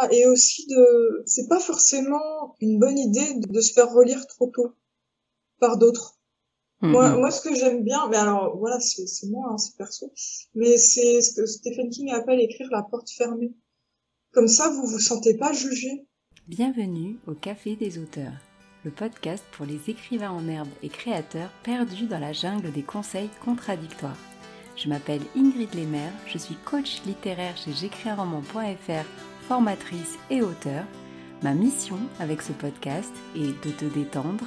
ça, et aussi de, c'est pas forcément une bonne idée de se faire relire trop tôt par d'autres. Mm, Moi, moi, ce que j'aime bien, mais alors voilà, c'est moi, hein, c'est perso, mais c'est ce que Stephen King appelle écrire la porte fermée. Comme ça, vous vous sentez pas jugé. Bienvenue au Café des auteurs, le podcast pour les écrivains en herbe et créateurs perdus dans la jungle des conseils contradictoires. Je m'appelle Ingrid Lemaire, je suis coach littéraire chez j'écrisunroman.fr, formatrice et auteur. Ma mission avec ce podcast est de te détendre,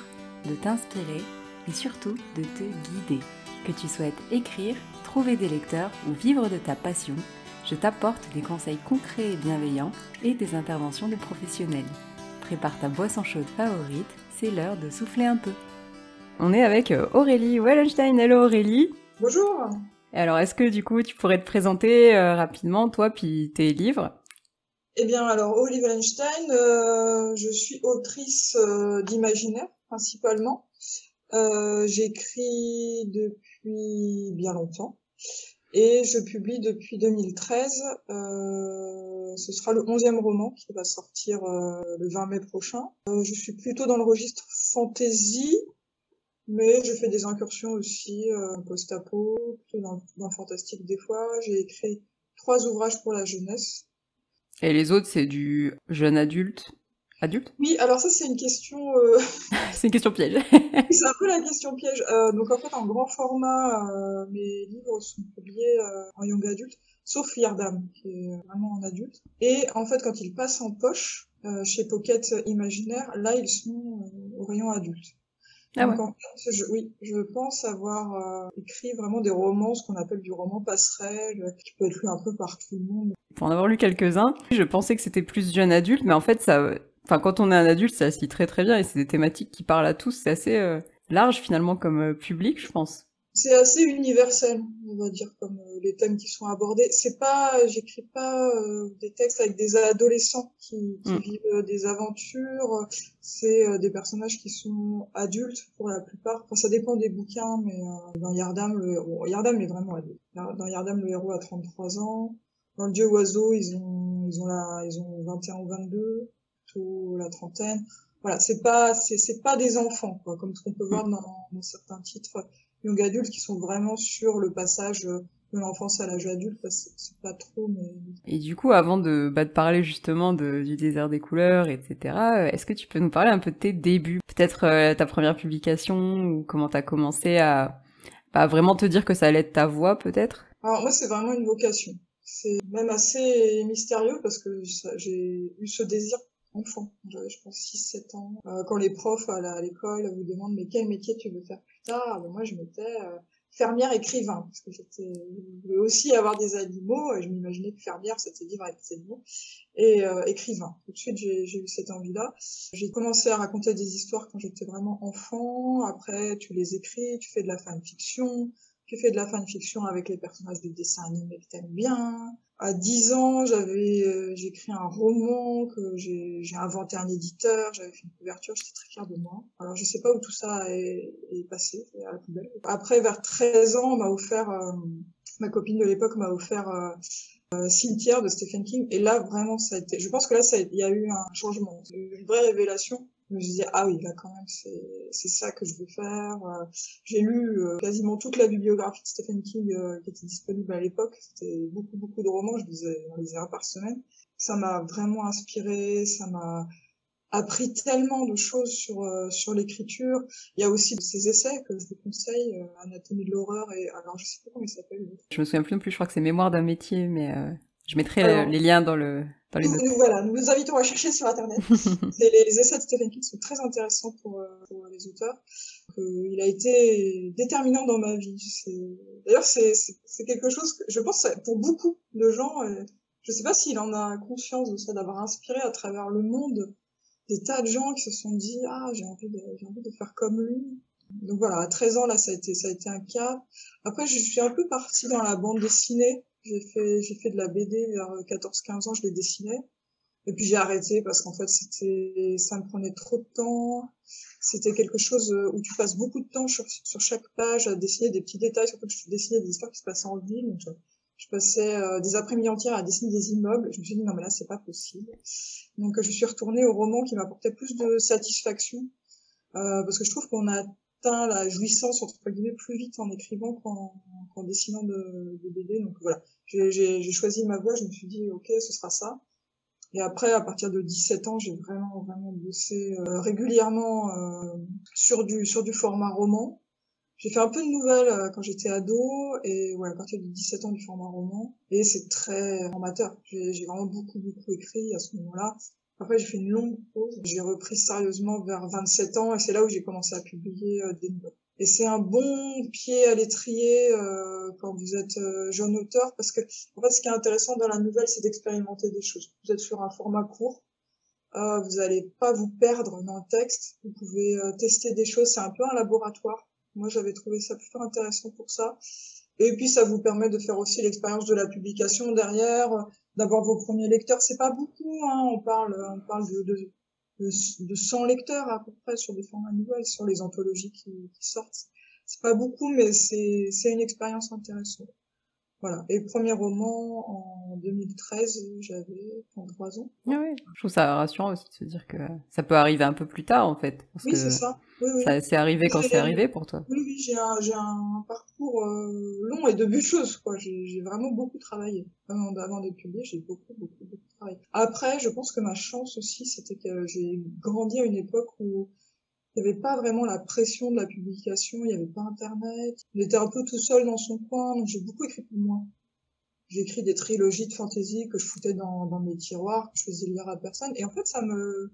de t'inspirer et surtout de te guider. Que tu souhaites écrire, trouver des lecteurs ou vivre de ta passion, je t'apporte des conseils concrets et bienveillants et des interventions de professionnels. Prépare ta boisson chaude favorite, c'est l'heure de souffler un peu. On est avec euh, Aurélie Wallenstein. Hello Aurélie. Bonjour. Alors, est-ce que du coup, tu pourrais te présenter euh, rapidement, toi, puis tes livres? Eh bien, alors, Olive Einstein, euh, je suis autrice euh, d'imaginaire, principalement. Euh, J'écris depuis bien longtemps. Et je publie depuis 2013. Euh, ce sera le onzième roman qui va sortir euh, le 20 mai prochain. Euh, je suis plutôt dans le registre fantasy, mais je fais des incursions aussi post-apo, plutôt dans, dans le fantastique des fois. J'ai écrit trois ouvrages pour la jeunesse. Et les autres, c'est du jeune adulte Adulte? Oui, alors ça c'est une question, euh, C'est une question piège. c'est un peu la question piège. Euh, donc en fait en grand format, euh, mes livres sont publiés en young adulte, sauf Yardam qui est vraiment en adulte. Et en fait quand ils passent en poche chez Pocket Imaginaire, là ils sont au rayon adulte. Ah Donc ouais. en fait, je, oui, je pense avoir euh, écrit vraiment des romans, ce qu'on appelle du roman passerelle, qui peut être lu un peu par tout le monde. Pour en avoir lu quelques-uns, je pensais que c'était plus jeune adulte, mais en fait, ça, enfin, quand on est un adulte, ça se lit très très bien et c'est des thématiques qui parlent à tous. C'est assez euh, large finalement comme euh, public, je pense. C'est assez universel, on va dire, comme euh, les thèmes qui sont abordés. C'est pas, j'écris pas euh, des textes avec des adolescents qui, qui Mm. vivent euh, des aventures. C'est euh, des personnages qui sont adultes pour la plupart. Enfin, ça dépend des bouquins, mais euh, dans Yardam, le bon, Yardam est vraiment adulte. Dans Yardam, le héros a 33 ans. Dans Le Dieu Oiseau, ils ont, ils ont la, ils ont 21 ou 22, plutôt la trentaine. Voilà, c'est pas, c'est, c'est pas des enfants, quoi, comme ce qu'on peut voir dans, dans certains titres young adultes qui sont vraiment sur le passage euh, de l'enfance à l'âge adulte. C'est pas trop, mais Et du coup, avant de, bah, de parler justement de, du désert des couleurs, etc., euh, est-ce que tu peux nous parler un peu de tes débuts? Peut-être euh, ta première publication ou comment t'as commencé à bah, vraiment te dire que ça allait être ta voix, peut-être? Alors moi, c'est vraiment une vocation. C'est même assez mystérieux parce que j'ai eu ce désir enfant. J'avais, je pense, 6-7 ans. Euh, quand les profs à l'école vous demandent mais quel métier tu veux faire? Moi je m'étais euh, fermière écrivain parce que j'étais, je voulais aussi avoir des animaux. Et je m'imaginais que fermière c'était vivre avec des animaux et euh, écrivain. Tout de suite j'ai, j'ai eu cette envie-là. J'ai commencé à raconter des histoires quand j'étais vraiment enfant. Après tu les écris, tu fais de la fanfiction. Tu fais de la fanfiction avec les personnages de dessins animés que t'aimes bien. À 10 ans, j'avais, euh, j'ai écrit un roman que j'ai, inventé un éditeur, j'avais fait une couverture, j'étais très fière de moi. Alors je sais pas où tout ça est, passé, à la poubelle. Après, vers 13 ans, euh, ma copine de l'époque m'a offert euh, Cimetière de Stephen King. Et là, vraiment, ça a été, je pense que là, il y a eu un changement, une vraie révélation. Je me dit, ah oui, là, quand même, c'est, c'est ça que je veux faire. J'ai lu euh, quasiment toute la bibliographie de Stephen King euh, qui était disponible à l'époque. C'était beaucoup, beaucoup de romans. Je lisais, j'en lisais un par semaine. Ça m'a vraiment inspiré. Ça m'a appris tellement de choses sur euh, sur l'écriture. Il y a aussi ces essais que je vous conseille, euh, Anatomie de l'horreur et alors je sais pas comment il s'appelle. Je me souviens plus non plus, je crois que c'est Mémoire d'un métier, mais euh, je mettrai Alors- les liens dans, le, dans les notes. voilà, nous vous invitons à chercher sur internet. Les, les essais de Stephen King sont très intéressants pour, euh, pour les auteurs. Euh, il a été déterminant dans ma vie. D'ailleurs, c'est quelque chose que je pense pour beaucoup de gens. euh, je sais pas s'il en a conscience de ça, d'avoir inspiré à travers le monde des tas de gens qui se sont dit ah j'ai envie de j'ai envie de faire comme lui. Donc voilà, à 13 ans là, ça a été ça a été un cap. Après, je suis un peu partie dans la bande dessinée. J'ai fait j'ai fait de la BD vers 14-15 ans, je les dessinais. Et puis j'ai arrêté parce qu'en fait c'était ça me prenait trop de temps. C'était quelque chose euh, où tu passes beaucoup de temps sur, sur chaque page à dessiner des petits détails, surtout que je dessinais des histoires qui se passaient en ville. Je passais euh, des après-midi entières à dessiner des immeubles. Je me suis dit non mais là c'est pas possible. Donc je suis retournée au roman qui m'apportait plus de satisfaction euh, parce que je trouve qu'on a atteint la jouissance entre guillemets plus vite en écrivant qu'en dessinant de, BD. Donc voilà, j'ai choisi ma voie. Je me suis dit ok ce sera ça. Et après, à partir de 17 ans, j'ai vraiment, vraiment bossé euh, régulièrement euh, sur du sur du format roman. J'ai fait un peu de nouvelles euh, quand j'étais ado et ouais, à partir de 17 ans du format roman. Et c'est très formateur. J'ai vraiment beaucoup, beaucoup écrit à ce moment-là. Après, j'ai fait une longue pause. J'ai repris sérieusement vers 27 ans et c'est là où j'ai commencé à publier des nouvelles. Et c'est un bon pied à l'étrier euh, quand vous êtes euh, jeune auteur, parce que en fait, ce qui est intéressant dans la nouvelle, c'est d'expérimenter des choses. Vous êtes sur un format court, euh, vous n'allez pas vous perdre dans le texte. Vous pouvez euh, tester des choses. C'est un peu un laboratoire. Moi, j'avais trouvé ça plutôt intéressant pour ça. Et puis, ça vous permet de faire aussi l'expérience de la publication derrière, d'avoir vos premiers lecteurs. C'est pas beaucoup, hein. On parle, on parle de, de de, de 100 lecteurs à peu près sur des formats nouvelles, sur les anthologies qui, qui sortent. C'est pas beaucoup, mais c'est une expérience intéressante. Voilà. Et premier roman en 2013, j'avais 33 ans. Ah oui, je trouve ça rassurant aussi de se dire que ça peut arriver un peu plus tard en fait. oui, c'est ça. Oui, oui. ça c'est arrivé quand c'est arrivé pour toi. Oui, oui, j'ai un, un, parcours euh, long et de bûcheuse, quoi. J'ai vraiment beaucoup travaillé. Avant, avant de publier, j'ai beaucoup, beaucoup, beaucoup travaillé. Après, je pense que ma chance aussi, c'était que j'ai grandi à une époque où il n'y avait pas vraiment la pression de la publication, il n'y avait pas Internet. Il était un peu tout seul dans son coin, donc j'ai beaucoup écrit pour moi. J'ai écrit des trilogies de fantasy que je foutais dans, dans mes tiroirs, que je faisais lire à personne. Et en fait, ça me,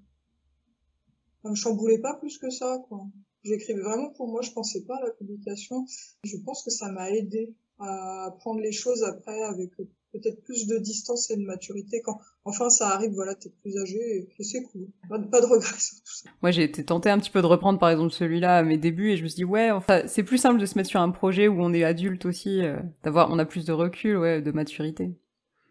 ça me chamboulait pas plus que ça, quoi. J'écrivais vraiment pour moi, je pensais pas à la publication. Je pense que ça m'a aidé à prendre les choses après avec peut-être plus de distance et de maturité quand enfin ça arrive voilà t'es plus âgé et, c'est cool pas, de regrets sur tout ça moi j'ai été tentée un petit peu de reprendre par exemple celui-là à mes débuts et je me suis dit ouais enfin c'est plus simple de se mettre sur un projet où on est adulte aussi euh, d'avoir on a plus de recul ouais de maturité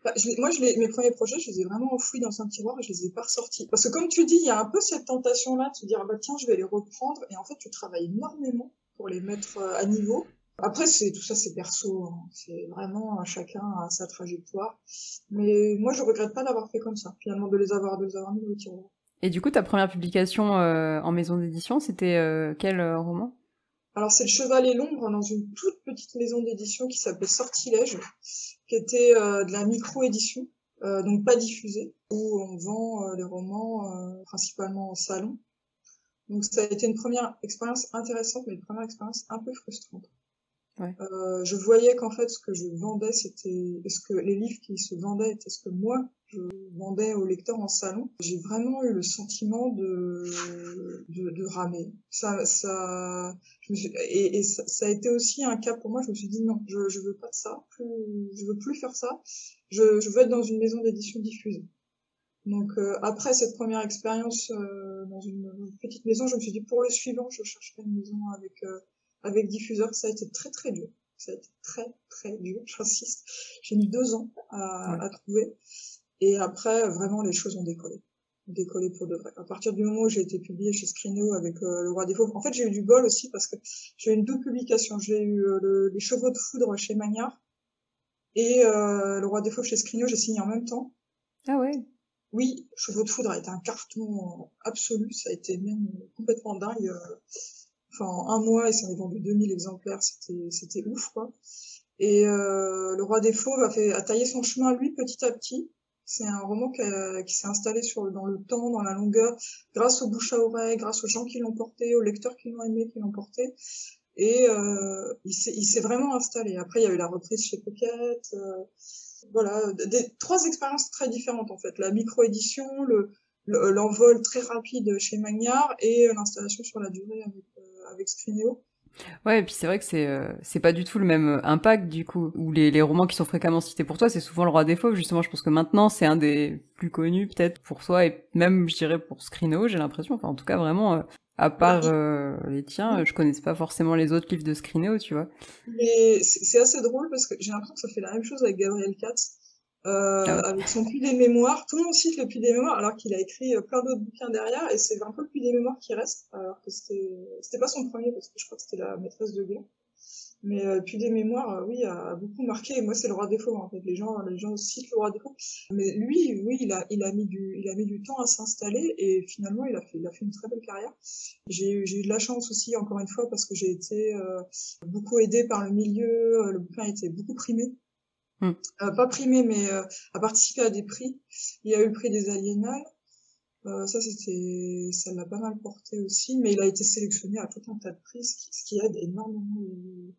bah, moi, je mes premiers projets, je les ai vraiment enfouis dans un tiroir et je les ai pas ressortis. Parce que comme tu dis, il y a un peu cette tentation-là de se dire, ah bah tiens, je vais les reprendre. Et en fait, tu travailles énormément pour les mettre euh, à niveau. Après, c'est tout ça, c'est perso. Hein. C'est vraiment chacun a sa trajectoire. Mais moi, je regrette pas d'avoir fait comme ça. Finalement, de les avoir, de les avoir mis au tiroir. Et du coup, ta première publication euh, en maison d'édition, c'était euh, quel euh, roman? Alors, c'est Le Cheval et l'ombre dans une toute petite maison d'édition qui s'appelait Sortilège, qui était de la micro-édition, donc pas diffusée, où on vend les romans principalement en salon. Donc, ça a été une première expérience intéressante, mais une première expérience un peu frustrante. Euh, je voyais qu'en fait, ce que je vendais, c'était, est-ce que les livres qui se vendaient étaient ce que moi je vendais aux lecteurs en salon. J'ai vraiment eu le sentiment de de, de ramer. Ça, ça, je me suis, et, ça, ça, a été aussi un cas pour moi. Je me suis dit non, je, je veux pas ça. Plus, je veux plus faire ça. Je, je veux être dans une maison d'édition diffuse. Donc euh, après cette première expérience euh, dans une, petite maison, je me suis dit pour le suivant, je chercherai une maison avec euh, avec diffuseur, ça a été très très dur. Ça a été très très dur, j'insiste. J'ai mis deux ans à, à, trouver. Et après, vraiment, les choses ont décollé. Décollé pour de vrai. À partir du moment où j'ai été publié chez Scrino avec euh, Le Roi des Fauves, en fait, j'ai eu du bol aussi parce que j'ai eu une double publication. J'ai eu euh, Les Chevaux de Foudre chez Magnard et euh, Le Roi des Fauves chez Scrino, j'ai signé en même temps. Ah ouais Oui, Chevaux de Foudre a été un carton absolu. Ça a été même complètement dingue enfin en un mois, il s'en est vendu 2000 exemplaires, c'était ouf quoi. Et euh, le roi des fauves a a taillé son chemin lui petit à petit. C'est un roman qui, s'est installé sur dans le temps, dans la longueur, grâce aux bouche à oreille, grâce aux gens qui l'ont porté, aux lecteurs qui l'ont aimé, qui l'ont porté. Et euh, il s'est vraiment installé. Après, il y a eu la reprise chez Pocket. Euh, voilà, des, trois expériences très différentes en fait. La micro-édition, le l'envol très rapide chez Magnard et l'installation sur la durée avec Scrinéo. Ouais, et puis c'est vrai que c'est euh, c'est pas du tout le même impact du coup. Où les, les romans qui sont fréquemment cités pour toi, c'est souvent le Roi des Fauves. Justement, je pense que maintenant c'est un des plus connus peut-être pour toi et même je dirais pour Scrinéo, j'ai l'impression. Enfin, en tout cas vraiment. Euh, à part euh, les tiens, je connaissais pas forcément les autres livres de Scrinéo, tu vois. Mais c'est assez drôle parce que j'ai l'impression que ça fait la même chose avec Gabriel Katz. Euh, ah avec son puits des mémoires. Tout le monde cite le puits des mémoires alors qu'il a écrit euh, plein d'autres bouquins derrière et c'est un peu le puits des mémoires qui reste alors que c'était c'était pas son premier parce que je crois que c'était la maîtresse de guerre. Mais euh, puis des mémoires, euh, oui, a, beaucoup marqué. Et moi, c'est le roi des fauves, en fait. Les gens, les gens citent le roi des fauves. Mais lui, oui, il a, il a mis du, il a mis du temps à s'installer et finalement, il a fait, il a fait une très belle carrière. J'ai eu, j'ai eu de la chance aussi, encore une fois, parce que j'ai été euh, beaucoup aidée par le milieu. Le bouquin a été beaucoup primé. Hmm. pas primé, mais a participé à des prix. Il y a eu le prix des aliénales. Euh, ça, c'était, ça l'a pas mal porté aussi, mais il a été sélectionné à tout un tas de prix, ce qui, aide énormément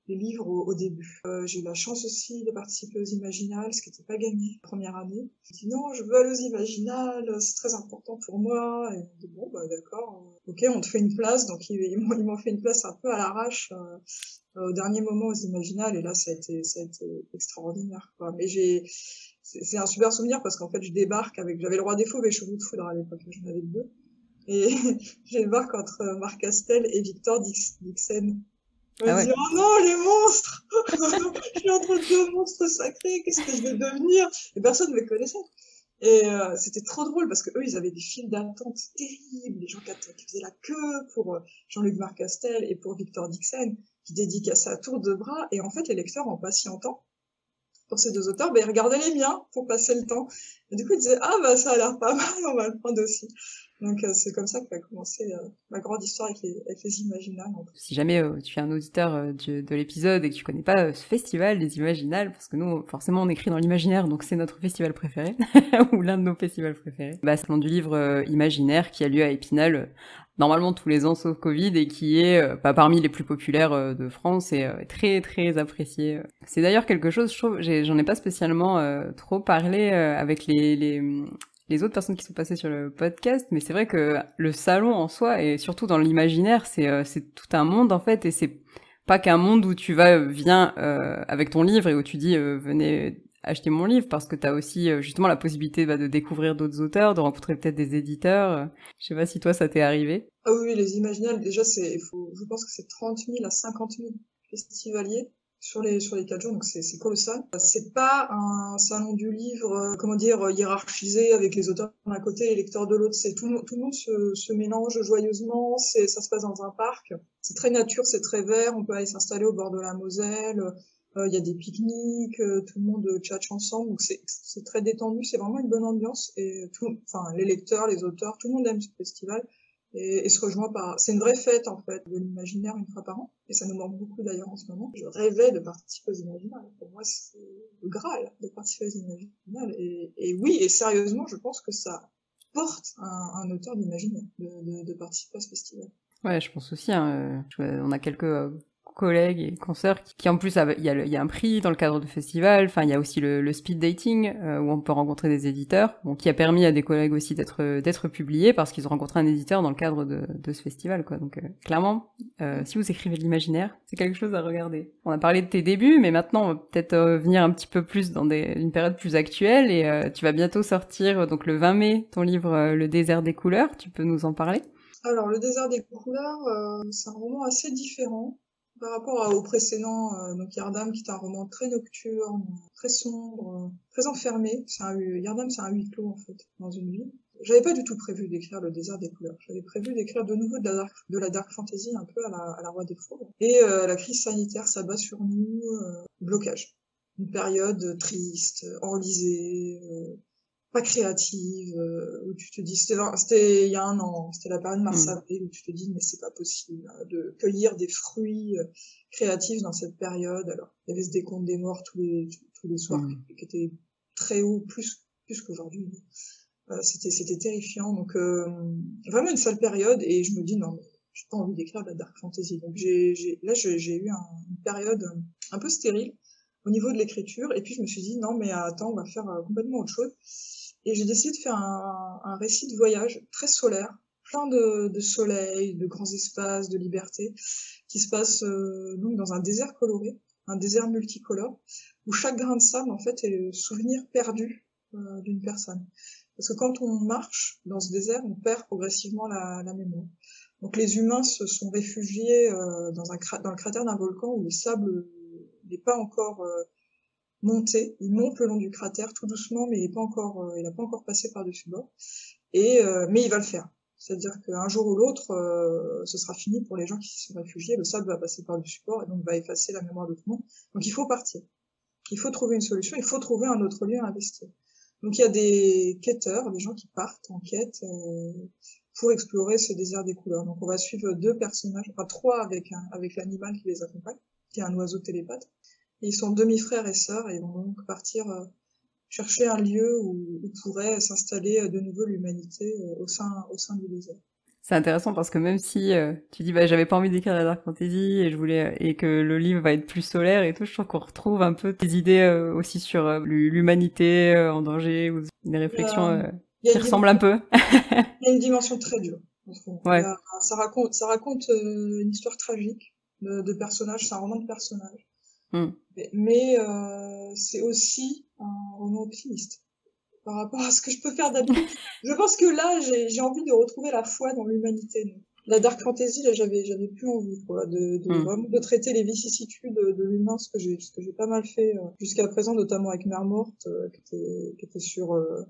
les, livres au, début. Euh, j'ai eu la chance aussi de participer aux Imaginales, ce qui n'était pas gagné première année. J'ai dit non, je veux aller aux Imaginales, c'est très important pour moi. Et on dit bon, bah d'accord, ok, on te fait une place. Donc ils, ils m'ont fait une place un peu à l'arrache euh, au dernier moment aux Imaginales, et là, ça a été, ça a été extraordinaire. Quoi. Mais j'ai c'est un super souvenir parce qu'en fait, je débarque avec, j'avais le roi des fauves et chevaux de foudre à l'époque, j'en avais deux. Et je débarque entre Marc Castel et Victor Dixon. Je me ah dis, oh non, les monstres! je suis entre deux monstres sacrés, qu'est-ce que je vais devenir? Et personne ne me connaissait. Et euh, c'était trop drôle parce que eux, ils avaient des files d'attente terribles, les gens qui, faisaient la queue pour euh, Jean-Luc Marcastel et pour Victor Dixon, qui dédicaçaient à tour de bras. Et en fait, les lecteurs, en patientant, pour ces deux auteurs, ben, ils regardaient les miens pour passer le temps. Et du coup, ils disaient, ah, bah, ça a l'air pas mal, on va le prendre aussi. Donc, euh, c'est comme ça qu'a commencé euh, ma grande histoire avec les, avec les Imaginales. Si jamais euh, tu es un auditeur de, de l'épisode et que tu connais pas ce festival des Imaginales, parce que nous, forcément, on écrit dans l'imaginaire, donc c'est notre festival préféré, ou l'un de nos festivals préférés. Bah, c'est le du livre Imaginaire qui a lieu à Épinal normalement tous les ans sauf Covid et qui est euh, pas parmi les plus populaires euh, de France et euh, très très apprécié. C'est d'ailleurs quelque chose, je trouve, j'en ai, pas spécialement trop parlé avec les, les, les autres personnes qui sont passées sur le podcast, mais c'est vrai que le salon en soi et surtout dans l'imaginaire, c'est c'est tout un monde en fait et c'est pas qu'un monde où tu vas viens avec ton livre et où tu dis venez acheter mon livre parce que tu as aussi euh, justement la possibilité bah, de découvrir d'autres auteurs, de rencontrer peut-être des éditeurs. Je sais pas si toi ça t'est arrivé. Ah oui, les Imaginales, déjà, c'est, je pense que c'est 30 000 à 50 000 festivaliers sur les sur les quatre jours, donc c'est colossal. C'est pas un salon du livre, euh, comment dire, hiérarchisé avec les auteurs d'un côté et les lecteurs de l'autre. C'est tout, tout le monde se, se mélange joyeusement. C'est ça se passe dans un parc. C'est très nature, c'est très vert. On peut aller s'installer au bord de la Moselle. Euh, il y a des pique-niques, euh, tout le monde tchatche ensemble, donc c'est très détendu, c'est vraiment une bonne ambiance et tout, enfin les lecteurs, les auteurs, tout le monde aime ce festival et, et se rejoint par. C'est une vraie fête en fait de l'imaginaire une fois par an et ça nous manque beaucoup d'ailleurs en ce moment. Je rêvais de participer aux imaginaires. Pour moi, c'est le graal de participer aux imaginaires et, oui et sérieusement, je pense que ça porte un, auteur d'imaginaire de, participer à ce festival. Ouais, je pense aussi. Hein, euh, on a quelques collègues et consoeurs qui, en plus il y, a un prix dans le cadre du festival. Enfin il y a aussi le, speed dating euh, où on peut rencontrer des éditeurs. Bon, qui a permis à des collègues aussi d'être publiés parce qu'ils ont rencontré un éditeur dans le cadre de, de ce festival quoi. Donc euh, clairement euh, si vous écrivez de l'imaginaire c'est quelque chose à regarder. On a parlé de tes débuts mais maintenant on va peut-être venir un petit peu plus dans une période plus actuelle et tu vas bientôt sortir donc le 20 mai ton livre Le désert des couleurs. Tu peux nous en parler? Alors, Le désert des couleurs, c'est un roman assez différent par rapport au précédent, euh, donc Yardam, qui est un roman très nocturne, très sombre, très enfermé. C'est un, Yardam, c'est un huis clos, en fait, dans une ville. J'avais pas du tout prévu d'écrire le désert des couleurs. J'avais prévu d'écrire de nouveau de la, dark, de la dark fantasy, un peu à la, à la Roi des Fours. Et euh, la crise sanitaire s'abat sur nous, euh, blocage. Une période triste, enlisée, euh, pas créative, euh, où tu te dis, c'était il y a un an, c'était la période mars-avril, mm. où tu te dis, mais c'est pas possible hein, de cueillir des fruits euh, créatifs dans cette période. Alors, il y avait ce décompte des morts tous les, tous les soirs, mm. qui, était très haut, plus, plus qu'aujourd'hui. Euh, c'était, c'était terrifiant. Donc, euh, vraiment une sale période, et je me dis, non, j'ai pas envie d'écrire de la dark fantasy. Donc, j'ai, j'ai, là, j'ai eu une période un peu stérile au niveau de l'écriture, et puis je me suis dit, non, mais attends, on va faire complètement autre chose. Et j'ai décidé de faire un, récit de voyage très solaire, plein de, soleil, de grands espaces, de liberté, qui se passe euh, donc dans un désert coloré, un désert multicolore, où chaque grain de sable en fait est le souvenir perdu euh, d'une personne. Parce que quand on marche dans ce désert, on perd progressivement la, mémoire. Donc les humains se sont réfugiés euh, dans, un dans le cratère d'un volcan où le sable n'est pas encore monter. Il monte le long du cratère tout doucement, mais il pas encore, euh, il n'a pas encore passé par-dessus bord. Et euh, mais il va le faire. C'est-à-dire qu'un jour ou l'autre, euh, ce sera fini pour les gens qui sont réfugiés. Le sable va passer par du support et donc va effacer la mémoire de tout le monde. Donc il faut partir. Il faut trouver une solution. Il faut trouver un autre lieu à investir. Donc il y a des quêteurs, des gens qui partent en quête euh, pour explorer ce désert des couleurs. Donc on va suivre deux personnages, enfin trois avec avec l'animal qui les accompagne, qui est un oiseau télépathe. Ils sont demi-frères et sœurs et vont donc partir euh, chercher un lieu où, pourrait s'installer de nouveau l'humanité euh, au sein au sein du désert. C'est intéressant parce que même si euh, tu dis bah j'avais pas envie d'écrire la dark fantasy et je voulais et que le livre va être plus solaire et tout, je trouve qu'on retrouve un peu tes idées aussi sur l'humanité en danger ou des réflexions qui ressemblent un peu. Il y a une dimension très dure. Ouais. Ça raconte ça raconte une histoire tragique de, de personnages, c'est un roman de personnages. Hmm. Mais euh, c'est aussi un roman optimiste par rapport à ce que je peux faire d'habitude. je pense que là, j'ai envie de retrouver la foi dans l'humanité. La dark fantasy, là, j'avais j'avais plus envie quoi, de, de, hmm. vraiment de traiter les vicissitudes de, l'humain, ce que j'ai ce que j'ai pas mal fait euh, jusqu'à présent, notamment avec Mère Morte, euh, qui, était, qui était sur euh,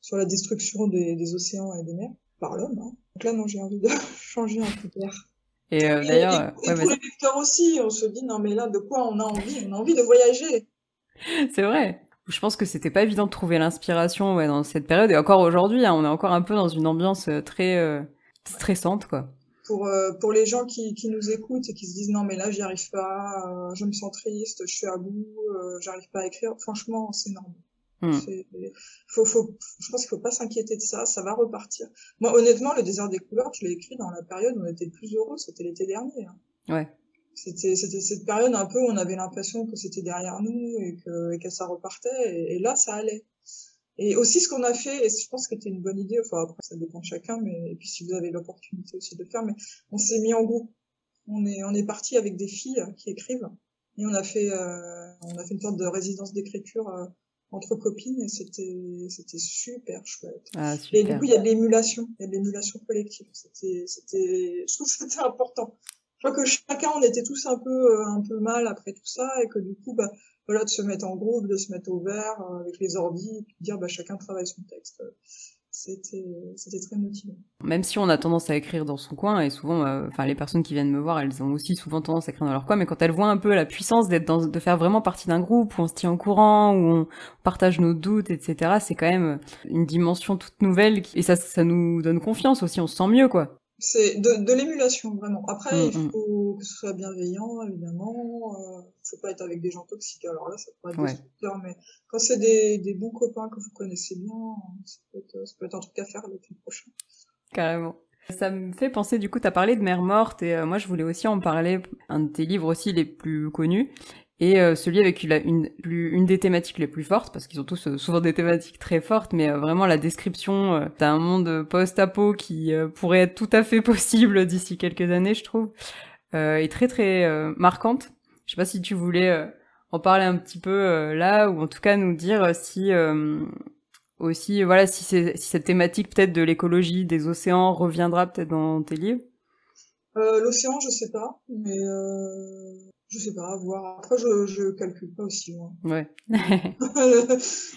sur la destruction des, des océans et des mers par l'homme. Hein. Donc là, non, j'ai envie de changer un peu d'air. Et, euh, d'ailleurs, et, pour les lecteurs aussi, on se dit non mais là de quoi on a envie? On a envie de voyager. C'est vrai. Je pense que c'était pas évident de trouver l'inspiration ouais, dans cette période et encore aujourd'hui, hein, on est encore un peu dans une ambiance euh, très euh, stressante quoi. Pour pour les gens qui, qui nous écoutent et qui se disent non mais là j'y arrive pas, je me sens triste, je suis à bout, j'arrive pas à écrire. Franchement, c'est normal. Faut, faut, je pense qu'il faut pas s'inquiéter de ça, ça va repartir. Moi, honnêtement, le désert des couleurs, je l'ai écrit dans la période où on était le plus heureux, c'était l'été dernier. Hein. Ouais. C'était, c'était cette période un peu où on avait l'impression que c'était derrière nous et que, et que ça repartait, et, là, ça allait. Et aussi, ce qu'on a fait, et je pense que c'était une bonne idée, enfin après, ça dépend de chacun, mais et puis si vous avez l'opportunité aussi de le faire, mais on s'est mis en groupe. On est, on est parti avec des filles qui écrivent, et on a fait, euh, on a fait une sorte de résidence d'écriture. Euh, entre copines et c'était c'était super chouette. Ah, super. Et du coup il y a de l'émulation, il y a de l'émulation collective. C'était c'était je trouve que c'était important. Je crois que chacun on était tous un peu euh, un peu mal après tout ça et que du coup bah voilà de se mettre en groupe, de se mettre au vert euh, avec les ordi et puis de dire bah chacun travaille son texte c'était très motivant. Même si on a tendance à écrire dans son coin, et souvent, euh, enfin les personnes qui viennent me voir, elles ont aussi souvent tendance à écrire dans leur coin, mais quand elles voient un peu la puissance d'être de faire vraiment partie d'un groupe où on se tient au courant, où on partage nos doutes, etc., c'est quand même une dimension toute nouvelle, et ça, ça nous donne confiance aussi, on se sent mieux, quoi. C'est de, de l'émulation, vraiment. Après, mm, il mm. faut que ce soit bienveillant, évidemment. Euh, faut pas être avec des gens toxiques. Alors là, ça pourrait être destructeur, mais quand c'est des, des bons copains que vous connaissez bien, ça peut être, ça peut être un truc à faire le prochain. Carrément. Ça me fait penser, du coup, tu as parlé de Mère Morte, et euh, moi je voulais aussi en parler, un de tes livres aussi les plus connus, et euh, celui avec une, une, une, des thématiques les plus fortes, parce qu'ils ont tous euh, souvent des thématiques très fortes, mais euh, vraiment la description d'un monde post-apo qui pourrait être tout à fait possible d'ici quelques années, je trouve, est très très marquante. Je sais pas si tu voulais en parler un petit peu là, ou en tout cas nous dire si aussi, voilà, si, si cette thématique peut-être de l'écologie des océans reviendra peut-être dans tes livres? L'océan, je sais pas, mais je sais pas, voir. Après, je, je calcule pas aussi loin. Ouais. Peut-être.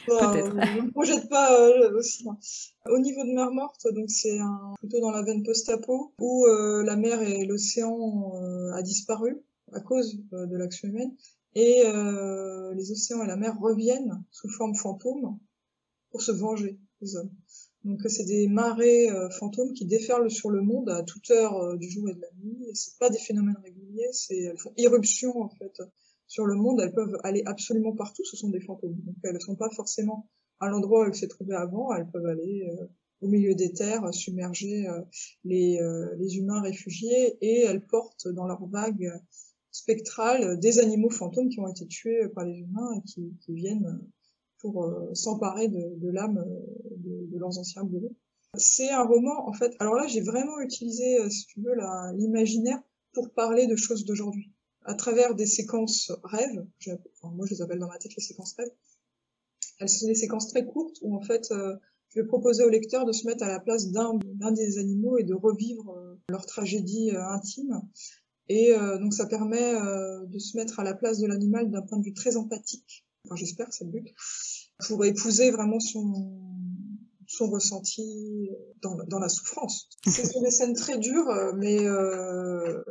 je ne projette pas euh, aussi loin. Au niveau de mer morte, donc c'est plutôt dans la veine post-apo, où euh, la mer et l'océan euh, a disparu à cause de l'action humaine, et les océans et la mer reviennent sous forme fantôme pour se venger des hommes. Donc c'est des marées fantômes qui déferlent sur le monde à toute heure du jour et de la nuit. Et c'est pas des phénomènes réguliers c'est elles font irruption en fait sur le monde. Elles peuvent aller absolument partout. Ce sont des fantômes, donc elles ne sont pas forcément à l'endroit où elles s'est trouvées avant. Elles peuvent aller euh, au milieu des terres, submerger euh, les, euh, les humains réfugiés et elles portent dans leurs vagues spectrales des animaux fantômes qui ont été tués par les humains et qui, viennent pour s'emparer de, de l'âme de, de, leurs anciens bourreaux. C'est un roman, en fait. Alors là, j'ai vraiment utilisé, si tu veux, l'imaginaire pour parler de choses d'aujourd'hui. À travers des séquences rêves, moi je les appelle dans ma tête les séquences rêves, elles sont des séquences très courtes où en fait euh, je vais proposer au lecteur de se mettre à la place d'un des animaux et de revivre euh, leur tragédie euh, intime. Et donc ça permet de se mettre à la place de l'animal d'un point de vue très empathique. Enfin j'espère c'est le but. Pour épouser vraiment son son ressenti dans, dans la souffrance. Ce sont des scènes très dures, mais euh,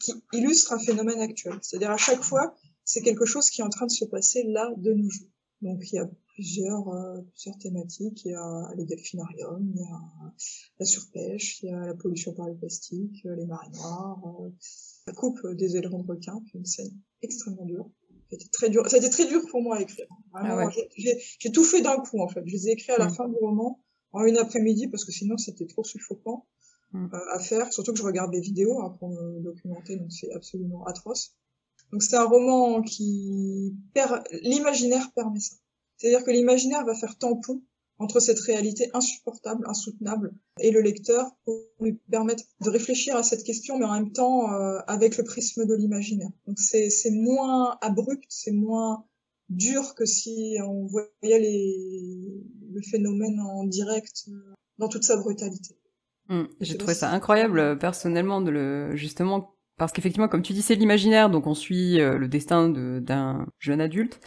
qui illustrent un phénomène actuel. C'est-à-dire à chaque fois, c'est quelque chose qui est en train de se passer là de nos jours. Donc il y a plusieurs, euh, plusieurs thématiques. Il y a les delphinariums, il y a la surpêche, il y a la pollution par le plastique, les marées noires, euh, la coupe des ailerons de requin, qui est une scène extrêmement dure. C'était très dur. Ça a été très dur pour moi à écrire. Ah j'ai tout fait d'un coup en fait. Je les ai écrits à la mm. fin du roman en une après-midi parce que sinon c'était trop suffocant mm. euh, à faire. Surtout que je regarde des vidéos hein, pour me documenter, donc c'est absolument atroce. Donc c'est un roman qui perd l'imaginaire permet ça. C'est-à-dire que l'imaginaire va faire tampon entre cette réalité insupportable, insoutenable, et le lecteur pour lui permettre de réfléchir à cette question, mais en même temps euh, avec le prisme de l'imaginaire. Donc c'est moins abrupt, c'est moins dur que si on voyait les, le phénomène en direct euh, dans toute sa brutalité. Mmh, J'ai trouvé ça incroyable euh, personnellement de le justement parce qu'effectivement comme tu dis c'est l'imaginaire donc on suit le destin d'un jeune adulte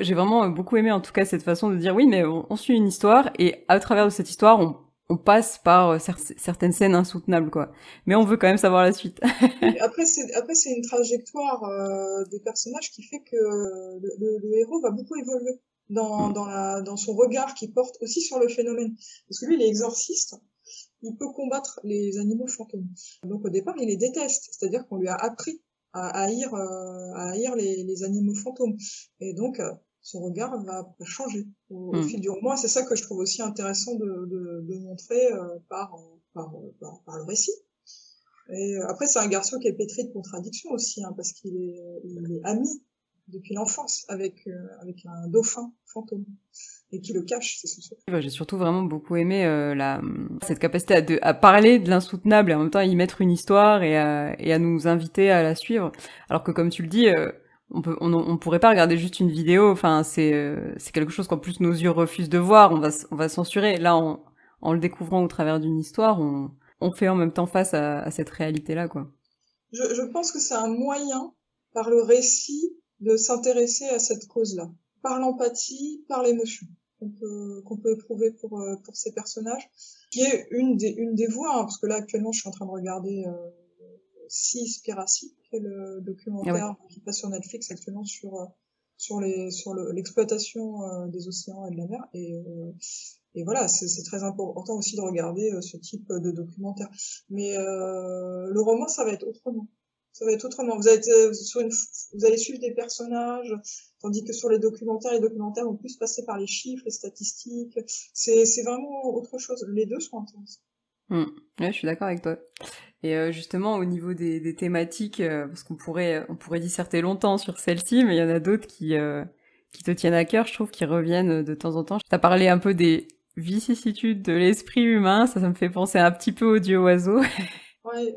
j'ai vraiment beaucoup aimé en tout cas cette façon de dire oui, mais on, suit une histoire et à travers de cette histoire, on, on passe par euh, certaines scènes insoutenables quoi. Mais on veut quand même savoir la suite. après c'est après c'est une trajectoire euh, des personnages qui fait que le, le, héros va beaucoup évoluer dans mm. dans la dans son regard qui porte aussi sur le phénomène parce que lui il est exorciste. Il peut combattre les animaux fantômes. Donc au départ, il les déteste, c'est-à-dire qu'on lui a appris à haïr, euh, à haïr les, les, animaux fantômes. Et donc, euh, son regard va, changer au, hmm. fil du roman. C'est ça que je trouve aussi intéressant de, de, de montrer euh, par, par, par, le récit. Et après, c'est un garçon qui est pétri de contradictions aussi, hein, parce qu'il est, il est ami depuis l'enfance avec, avec un dauphin fantôme et qui le cache, c'est son J'ai surtout vraiment beaucoup aimé euh, la, cette capacité à, de, à parler de l'insoutenable et en même temps à y mettre une histoire et à, et à nous inviter à la suivre. Alors que comme tu le dis, euh, on peut, on, on, pourrait pas regarder juste une vidéo. Enfin, c'est, euh, c'est quelque chose qu'en plus nos yeux refusent de voir. On va, on va censurer. Là, en, en le découvrant au travers d'une histoire, on, on fait en même temps face à, à cette réalité-là, quoi. Je, je pense que c'est un moyen, par le récit, de s'intéresser à cette cause-là, par l'empathie, par l'émotion qu'on peut, qu'on peut éprouver pour, euh, pour ces personnages, qui est une des, une des voies, hein, parce que là actuellement je suis en train de regarder euh, Seaspiracy, qui est le documentaire ah qui passe sur Netflix actuellement sur euh, sur les sur l'exploitation euh, des océans et de la mer. Et et voilà c'est très important aussi de regarder ce type de documentaire. Mais le roman ça va être autrement ça va être autrement. Euh, vous allez suivre des personnages, tandis que sur les documentaires, les documentaires vont plus passer par les chiffres, les statistiques. C'est, vraiment autre chose. Les deux sont intéressants. Mmh. Ouais, je suis d'accord avec toi. Et euh, justement, au niveau des, thématiques, euh, parce qu'on pourrait, on pourrait disserter longtemps sur celle-ci, mais il y en a d'autres qui, qui te tiennent à cœur, je trouve, qui reviennent de temps en temps. Tu as parlé un peu des vicissitudes de l'esprit humain, ça, ça me fait penser un petit peu au dieu oiseau.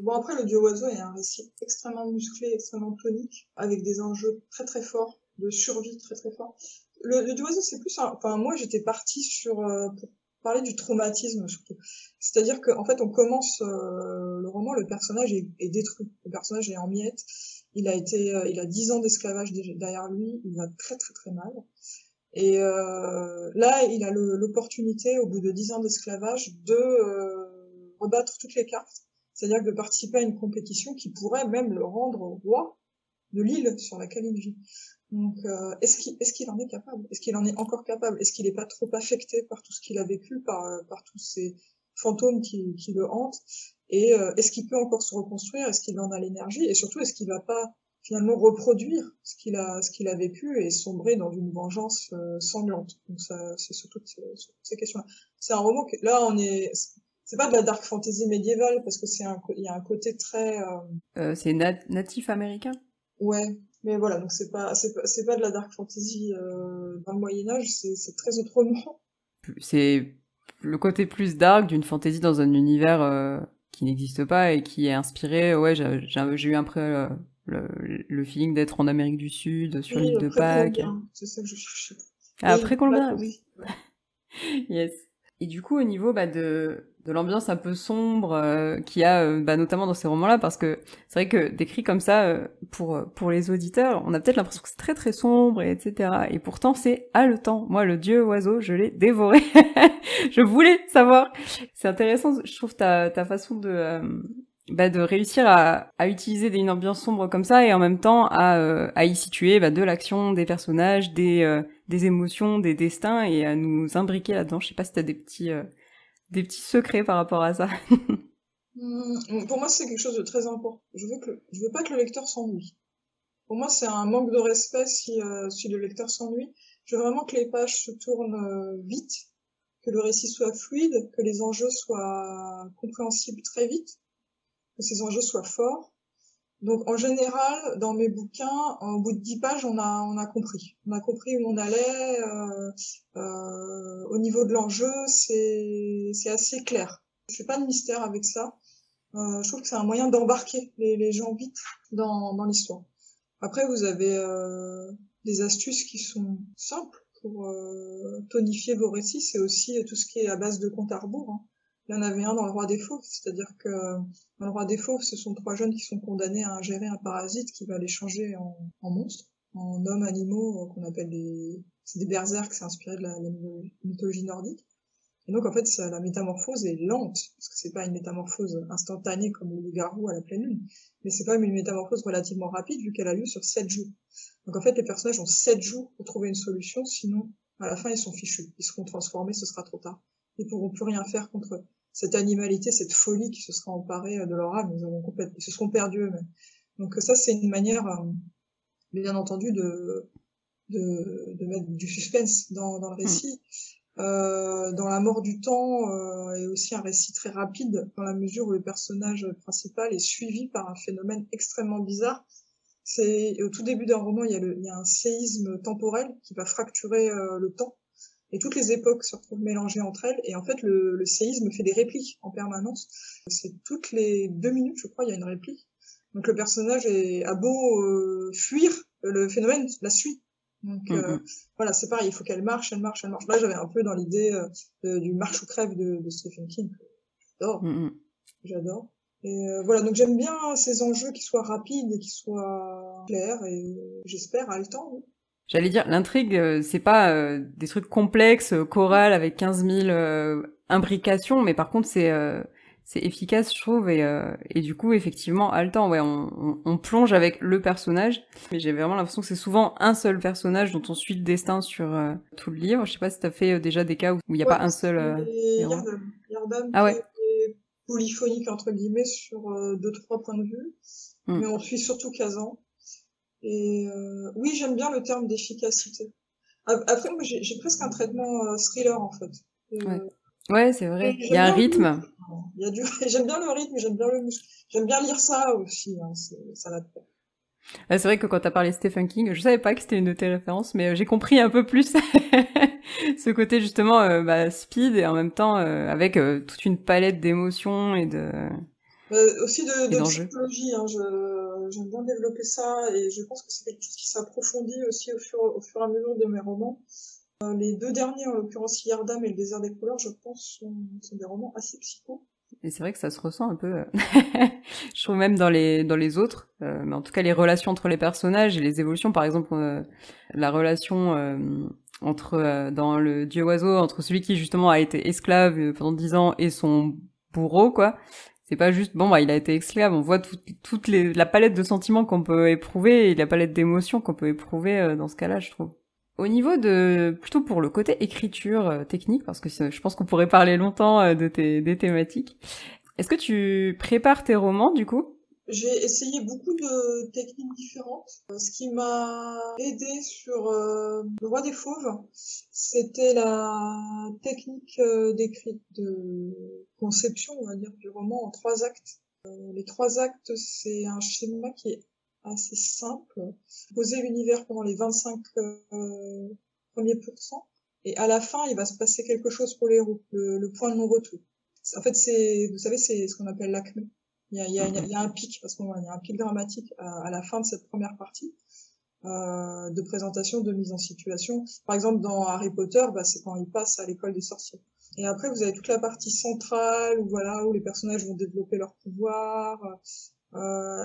Bon après le dieu oiseau est un récit extrêmement musclé, extrêmement tonique, avec des enjeux très très forts, de survie très très forts. Le, le dieu oiseau c'est plus, enfin moi j'étais partie sur euh, pour parler du traumatisme surtout. C'est-à-dire qu'en fait on commence euh, le roman, le personnage est, détruit, le personnage est en miettes. Il a été, euh, il a dix ans d'esclavage derrière lui, il va très très très mal. Et là, il a l'opportunité, au bout de dix ans d'esclavage, de rebattre toutes les cartes c'est-à-dire de participer à une compétition qui pourrait même le rendre roi de l'île sur laquelle il vit. Donc, euh, est-ce qu'il en est capable? Est-ce qu'il en est encore capable? Est-ce qu'il n'est pas trop affecté par tout ce qu'il a vécu, par, par tous ces fantômes qui, qui le hantent? Et euh, est-ce qu'il peut encore se reconstruire? Est-ce qu'il en a l'énergie? Et surtout, est-ce qu'il va pas finalement reproduire ce qu'il a ce a vécu et sombrer dans une vengeance euh, sanglante? Donc c'est surtout ces, ces questions-là. C'est un roman que là, on est c'est pas de la dark fantasy médiévale parce que c'est un il y a un côté très euh... euh c'est natif américain? Ouais mais voilà donc c'est pas c'est pas, pas de la dark fantasy euh, dans le Moyen Âge c'est c'est très autrement. C'est le côté plus dark d'une fantasy dans un univers qui n'existe pas et qui est inspiré ouais j'ai eu un peu le, le, feeling d'être en Amérique du Sud sur l'île de Pâques. c'est ça que je cherchais. Après Colombien oui. Yes. Et du coup, au niveau bah, de, de l'ambiance un peu sombre euh, qu'il y a euh, bah, notamment dans ces romans-là, parce que c'est vrai que décrit comme ça, euh, pour, pour les auditeurs, on a peut-être l'impression que c'est très très sombre, et etc. Et pourtant, c'est haletant. Moi, le dieu oiseau, je l'ai dévoré. je voulais savoir. C'est intéressant, je trouve, ta, ta façon de... Bah, de réussir à, à utiliser une ambiance sombre comme ça et en même temps à, à y situer bah, de l'action, des personnages, des, des émotions, des destins et à nous imbriquer là-dedans. Je sais pas si t'as des petits des petits secrets par rapport à ça hmm, Pour moi, c'est quelque chose de très important. Je veux que je veux pas que le lecteur s'ennuie. Pour moi, c'est un manque de respect si, euh, si le lecteur s'ennuie. Je veux vraiment que les pages se tournent euh, vite, que le récit soit fluide, que les enjeux soient compréhensibles très vite, que ces enjeux soient forts. Donc en général, dans mes bouquins, en bout de dix pages, on a compris, on a compris où on allait. Euh, euh, au niveau de l'enjeu, c'est assez clair. Je fais pas de mystère avec ça. Euh, je trouve que c'est un moyen d'embarquer les, gens vite dans l'histoire. Après, vous avez des astuces qui sont simples pour tonifier vos récits. C'est aussi tout ce qui est à base de compte à rebours. Hein. Il y en avait un dans le roi des fauves, c'est-à-dire que dans le roi des fauves, ce sont trois jeunes qui sont condamnés à ingérer un parasite qui va les changer en, monstres, en hommes animaux euh, qu'on appelle des, c'est des berserks, c'est inspiré de la, mythologie nordique. Et donc en fait, la métamorphose est lente, parce que c'est pas une métamorphose instantanée comme le garou à la pleine lune, mais c'est quand même une métamorphose relativement rapide vu qu'elle a lieu sur sept jours. Donc en fait, les personnages ont sept jours pour trouver une solution, sinon à la fin ils sont fichus, ils seront transformés, ce sera trop tard ils pourront plus rien faire contre cette animalité, cette folie qui se sera emparée euh, de leur âme. Ils, auront complètement, ils se seront perdus eux-mêmes. Donc ça, c'est une manière, euh, bien entendu, de, de, de, mettre du suspense dans, dans le mm. récit. Euh, dans la mort du temps euh, est aussi un récit très rapide dans la mesure où le personnage principal est suivi par un phénomène extrêmement bizarre. C'est au tout début d'un roman, il y, a le, il y a un séisme temporel qui va fracturer euh, le temps et toutes les époques se retrouvent mélangées entre elles. Et en fait, le, le séisme fait des répliques en permanence. C'est toutes les deux minutes, je crois, il y a une réplique. Donc le personnage est, a beau euh, fuir, le phénomène la suit. Donc euh, mm-hmm. voilà, c'est pareil, il faut qu'elle marche, elle marche, elle marche. Là, j'avais un peu dans l'idée euh, du marche ou crève de, de Stephen King. J'adore. Mm-hmm. J'adore. Et voilà, donc j'aime bien ces enjeux qui soient rapides et qui soient clairs et j'espère haletants. Oui. J'allais dire, l'intrigue, euh, c'est pas euh, des trucs complexes, euh, chorales avec 15 000 imbrications, mais par contre, c'est c'est efficace, je trouve, et, et du coup, effectivement, haletant, ouais, on, on, plonge avec le personnage, mais j'ai vraiment l'impression que c'est souvent un seul personnage dont on suit le destin sur tout le livre. Je sais pas si t'as fait déjà des cas où il n'y a pas un seul ah ouais. polyphonique, entre guillemets, sur deux, trois points de vue, hmm. mais on suit surtout Kazan. Et euh, oui, j'aime bien le terme d'efficacité. Après, moi, j'ai presque un traitement euh, thriller en fait. ouais, ouais c'est vrai. Il y a un rythme. Il y a du... J'aime bien le rythme, j'aime bien le. J'aime bien lire ça aussi. Hein, ça va pair. c'est vrai que quand t'as parlé Stephen King, je savais pas que c'était une de tes références, mais euh, j'ai compris un peu plus ce côté justement bah, speed et en même temps avec toute une palette d'émotions et de. Aussi de, de psychologie. Hein, j'aime bien développer ça et je pense que c'est quelque chose qui s'approfondit aussi au fur, au fur et à mesure de mes romans. Euh, les deux derniers, en l'occurrence Yardam et Le désert des couleurs, je pense, sont, sont des romans assez psycho. Et c'est vrai que ça se ressent un peu. Euh, je trouve même dans les dans les autres, euh, mais en tout cas les relations entre les personnages et les évolutions. Par exemple, la relation entre dans le Dieu oiseau entre celui qui justement a été esclave pendant dix ans et son bourreau, quoi c'est pas juste bon bah il a été esclave on voit toute la palette de sentiments qu'on peut éprouver et la palette d'émotions qu'on peut éprouver euh, dans ce cas-là je trouve. Au niveau de plutôt pour le côté écriture euh, technique parce que je pense qu'on pourrait parler longtemps euh, de des thématiques est-ce que tu prépares tes romans du coup? J'ai essayé beaucoup de techniques différentes. Ce qui m'a aidé sur euh, le roi des fauves, c'était la technique euh, d'écrit, de conception, on va dire, du roman en trois actes. Euh, les trois actes, c'est un schéma qui est assez simple. Poser l'univers pendant les 25 premiers pourcents. Et à la fin, il va se passer quelque chose pour les roues, le, point de non-retour. En fait, c'est, vous savez, c'est ce qu'on appelle l'acmé. Il y a, il y a, il y a un pic, parce qu'il y a un pic dramatique à, à, la fin de cette première partie euh, de présentation, de mise en situation. Par exemple, dans Harry Potter, bah, c'est quand il passe à l'école des sorciers. Et après, vous avez toute la partie centrale où voilà où les personnages vont développer leur pouvoir. Euh,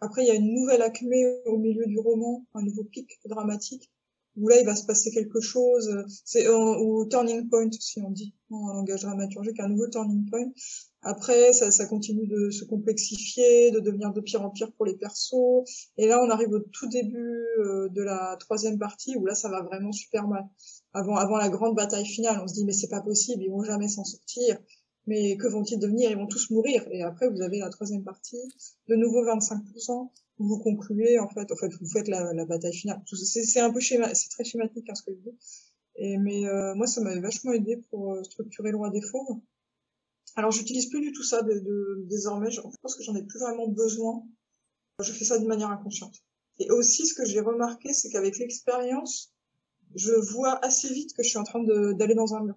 après, il y a une nouvelle acmé au milieu du roman, un nouveau pic dramatique où là il va se passer quelque chose. C'est ou turning point si on dit en langage dramaturgique, un nouveau turning point. Après, ça, ça continue de se complexifier, de devenir de pire en pire pour les persos. Et là, on arrive au tout début euh, de la troisième partie où là, ça va vraiment super mal. Avant, avant la grande bataille finale, on se dit mais c'est pas possible, ils vont jamais s'en sortir. Mais que vont-ils devenir? Ils vont tous mourir. Et après, vous avez la troisième partie, de nouveau 25%, où vous concluez en fait, en fait, vous faites la, la bataille finale. C'est un peu schéma, c'est très schématique hein, ce que je dis. Et mais euh, moi, ça m'avait vachement aidé pour euh, structurer le roi des fauves. Alors j'utilise plus du tout ça de, de, désormais, je pense que j'en ai plus vraiment besoin. Je fais ça de manière inconsciente. Et aussi ce que j'ai remarqué, c'est qu'avec l'expérience, je vois assez vite que je suis en train d'aller dans un mur.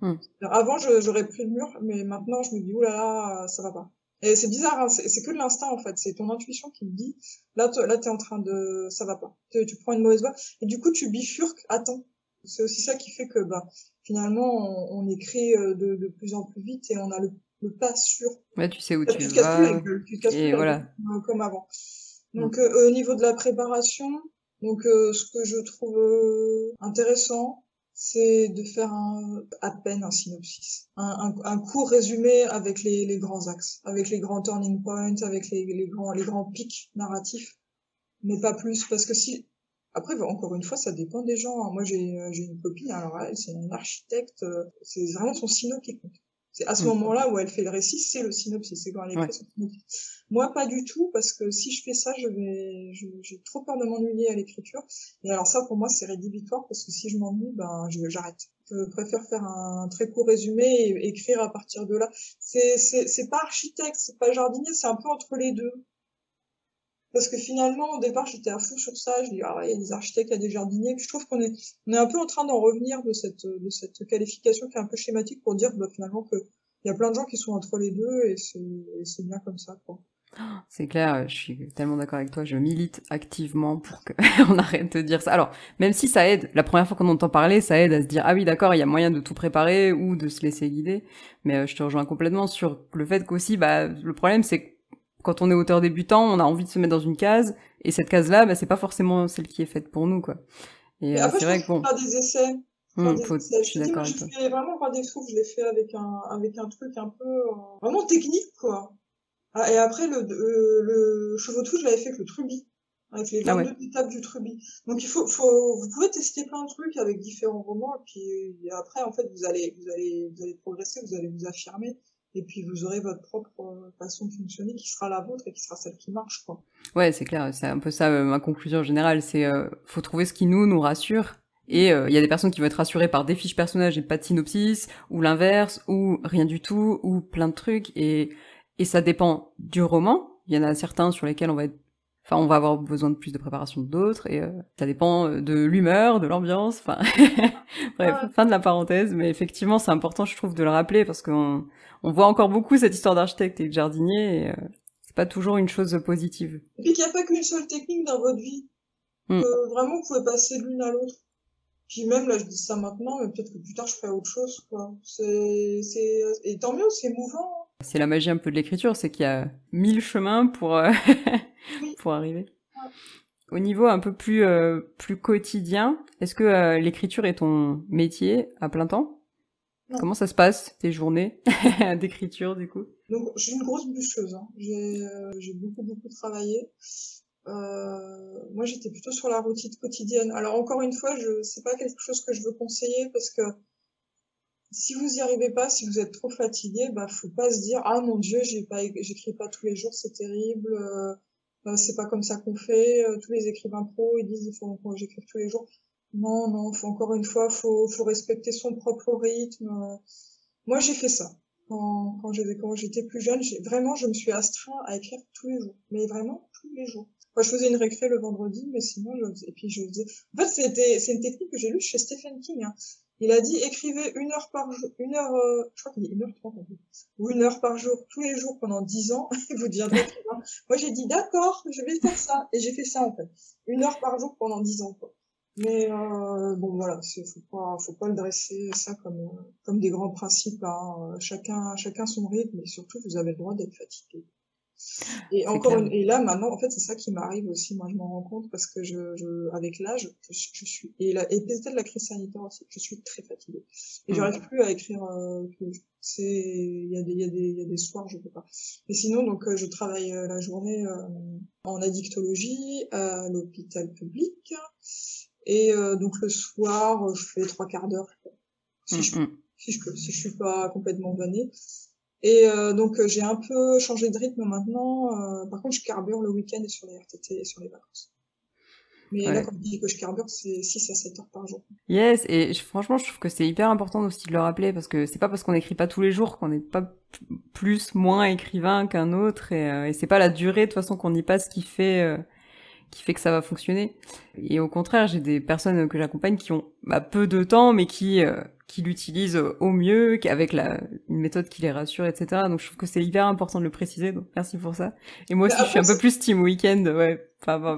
Hmm. Avant, j'aurais pris le mur, mais maintenant je me dis, oulala, là là, ça va pas. Et c'est bizarre, hein, c'est que de l'instinct en fait, c'est ton intuition qui me dit, là, là t'es en train de, ça va pas. Tu, tu prends une mauvaise voie, et du coup tu bifurques, attends. C'est aussi ça qui fait que bah, finalement, on, écrit euh, de, de, plus en plus vite et on a le, le pas sûr. Ouais, tu sais où tu, vas. et voilà. Euh, comme avant. Donc, euh, au niveau de la préparation, donc ce que je trouve intéressant, c'est de faire un, à peine un synopsis, un, un, un court résumé avec les, les, grands axes, avec les grands turning points, avec les, les grands les grands pics narratifs, mais pas plus, parce que si après, encore une fois, ça dépend des gens. Hein. Moi, j'ai euh, une copine, alors elle, c'est une architecte, euh, c'est vraiment son synopsis qui compte. C'est à ce mmh. moment-là où elle fait le récit, c'est le synopsis, c'est quand elle écrit son synopsis. Moi, pas du tout, parce que si je fais ça, je vais, j'ai trop peur de m'ennuyer à l'écriture. Et alors ça, pour moi, c'est rédhibitoire, parce que si je m'ennuie, ben, j'arrête. Je préfère faire un très court résumé et écrire à partir de là. C'est, c'est pas architecte, c'est pas jardinier, c'est un peu entre les deux. Parce que finalement, au départ, j'étais à fond sur ça. Je dis, ah ouais, il y a des architectes, il y a des jardiniers. Je trouve qu'on est, on est un peu en train d'en revenir de cette, de cette qualification qui est un peu schématique pour dire, bah, finalement, que il y a plein de gens qui sont entre les deux et c'est bien comme ça, quoi. C'est clair, je suis tellement d'accord avec toi, je milite activement pour qu'on arrête de dire ça. Alors, même si ça aide, la première fois qu'on entend parler, ça aide à se dire ah oui d'accord, il y a moyen de tout préparer ou de se laisser guider. Mais euh, je te rejoins complètement sur le fait qu'aussi, bah le problème c'est que quand on est auteur débutant, on a envie de se mettre dans une case, et cette case-là, bah, c'est pas forcément celle qui est faite pour nous, quoi. Et, euh, c'est vrai que bon. Faire des essais. Hum, faut, Je suis d'accord avec toi. Je fais vraiment pas des souffles, je l'ai fait avec un, avec un truc un peu, euh, vraiment technique, quoi. Ah, et après, le, le, le chevaux de fou, je l'avais fait avec le trubi. Avec les 22 ah étapes du trubi. Donc il faut, faut, vous pouvez tester plein de trucs avec différents romans, et puis après, en fait, vous allez, vous allez, vous allez progresser, vous allez vous affirmer et puis vous aurez votre propre euh, façon de fonctionner qui sera la vôtre et qui sera celle qui marche quoi. Ouais, c'est clair, c'est un peu ça euh, ma conclusion générale, c'est euh, faut trouver ce qui nous nous rassure et il y a des personnes qui vont être rassurées par des fiches personnages et pas de synopsis ou l'inverse ou rien du tout ou plein de trucs et et ça dépend du roman, il y en a certains sur lesquels on va être Enfin, on va avoir besoin de plus de préparation que d'autres, et euh, ça dépend euh, de l'humeur, de l'ambiance. Enfin, bref, fin de la parenthèse. Mais effectivement, c'est important, je trouve, de le rappeler parce qu'on on voit encore beaucoup cette histoire d'architecte et de jardinier. Et, euh, c'est pas toujours une chose positive. Et puis qu'il n'y a pas qu'une seule technique dans votre vie. Hmm. Que vraiment, vous pouvez passer l'une à l'autre. Puis même là, je dis ça maintenant, mais peut-être que plus tard, je ferai autre chose. Quoi. C'est, c'est, et tant mieux, c'est mouvant. C'est la magie un peu de l'écriture, c'est qu'il y a mille chemins pour pour arriver. Au niveau un peu plus euh, plus quotidien, est-ce que euh, l'écriture est ton métier à plein temps? Comment ça se passe tes journées d'écriture du coup? Donc je suis une grosse bûcheuse. Hein. J'ai euh, j'ai beaucoup beaucoup travaillé. moi j'étais plutôt sur la routine quotidienne. Alors encore une fois, je c'est pas quelque chose que je veux conseiller parce que si vous y arrivez pas, si vous êtes trop fatigué, bah faut pas se dire ah mon dieu pas j'écris pas tous les jours, c'est terrible. Euh, c'est pas comme ça qu'on fait. Euh, tous les écrivains pro, ils disent il faut que j'écrive tous les jours. Non, non, faut encore une fois, faut, faut respecter son propre rythme. Moi, j'ai fait ça. Quand, quand j'étais plus jeune, vraiment, je me suis astreint à écrire tous les jours. Mais vraiment, tous les jours. Moi, je faisais une récré le vendredi, mais sinon, je, et puis je faisais, en fait, c'était, c'est une technique que j'ai lue chez Stephen King, hein. Il a dit écrivez une heure par jour, une heure, euh, je crois qu'il dit une heure trente ou une heure par jour, tous les jours pendant dix ans, et vous deviendrez Moi j'ai dit d'accord, je vais faire ça, et j'ai fait ça en fait, une heure par jour pendant dix ans quoi. Mais euh, bon voilà, faut pas, faut pas le dresser ça comme comme des grands principes. Hein. Chacun, chacun son rythme, mais surtout vous avez le droit d'être fatigué. Et encore et là maintenant, en fait, c'est ça qui m'arrive aussi. Moi, je m'en rends compte parce que je, je avec l'âge, je, suis et la et peut-être la crise sanitaire aussi, je suis très fatiguée et mmh. j'arrive plus à écrire. Euh, c'est il y a des il y a des il y a des soirs je peux pas. Mais sinon donc euh, je travaille euh, la journée euh, en addictologie à l'hôpital public et donc le soir je fais trois quarts d'heure si, mmh, je, mmh. si je peux si je suis pas complètement vannée et euh, donc euh, j'ai un peu changé de rythme maintenant. Euh, par contre, je carbure le week-end et sur les RTT et sur les vacances. Mais là, quand je dis que je carbure, c'est 6 à 7 heures par jour. Yes, et franchement, je trouve que c'est hyper important aussi de le rappeler parce que c'est pas parce qu'on n'écrit pas tous les jours qu'on n'est pas plus, moins écrivain qu'un autre et, et c'est pas la durée de toute façon qu'on y passe qui fait qui fait que ça va fonctionner. Et au contraire, j'ai des personnes que j'accompagne qui ont bah, peu de temps, mais qui qui l'utilisent au mieux, avec la, une méthode qui les rassure, etc. Donc je trouve que c'est hyper important de le préciser, donc merci pour ça. Et moi aussi, je suis un peu plus team week-end, ouais. Enfin,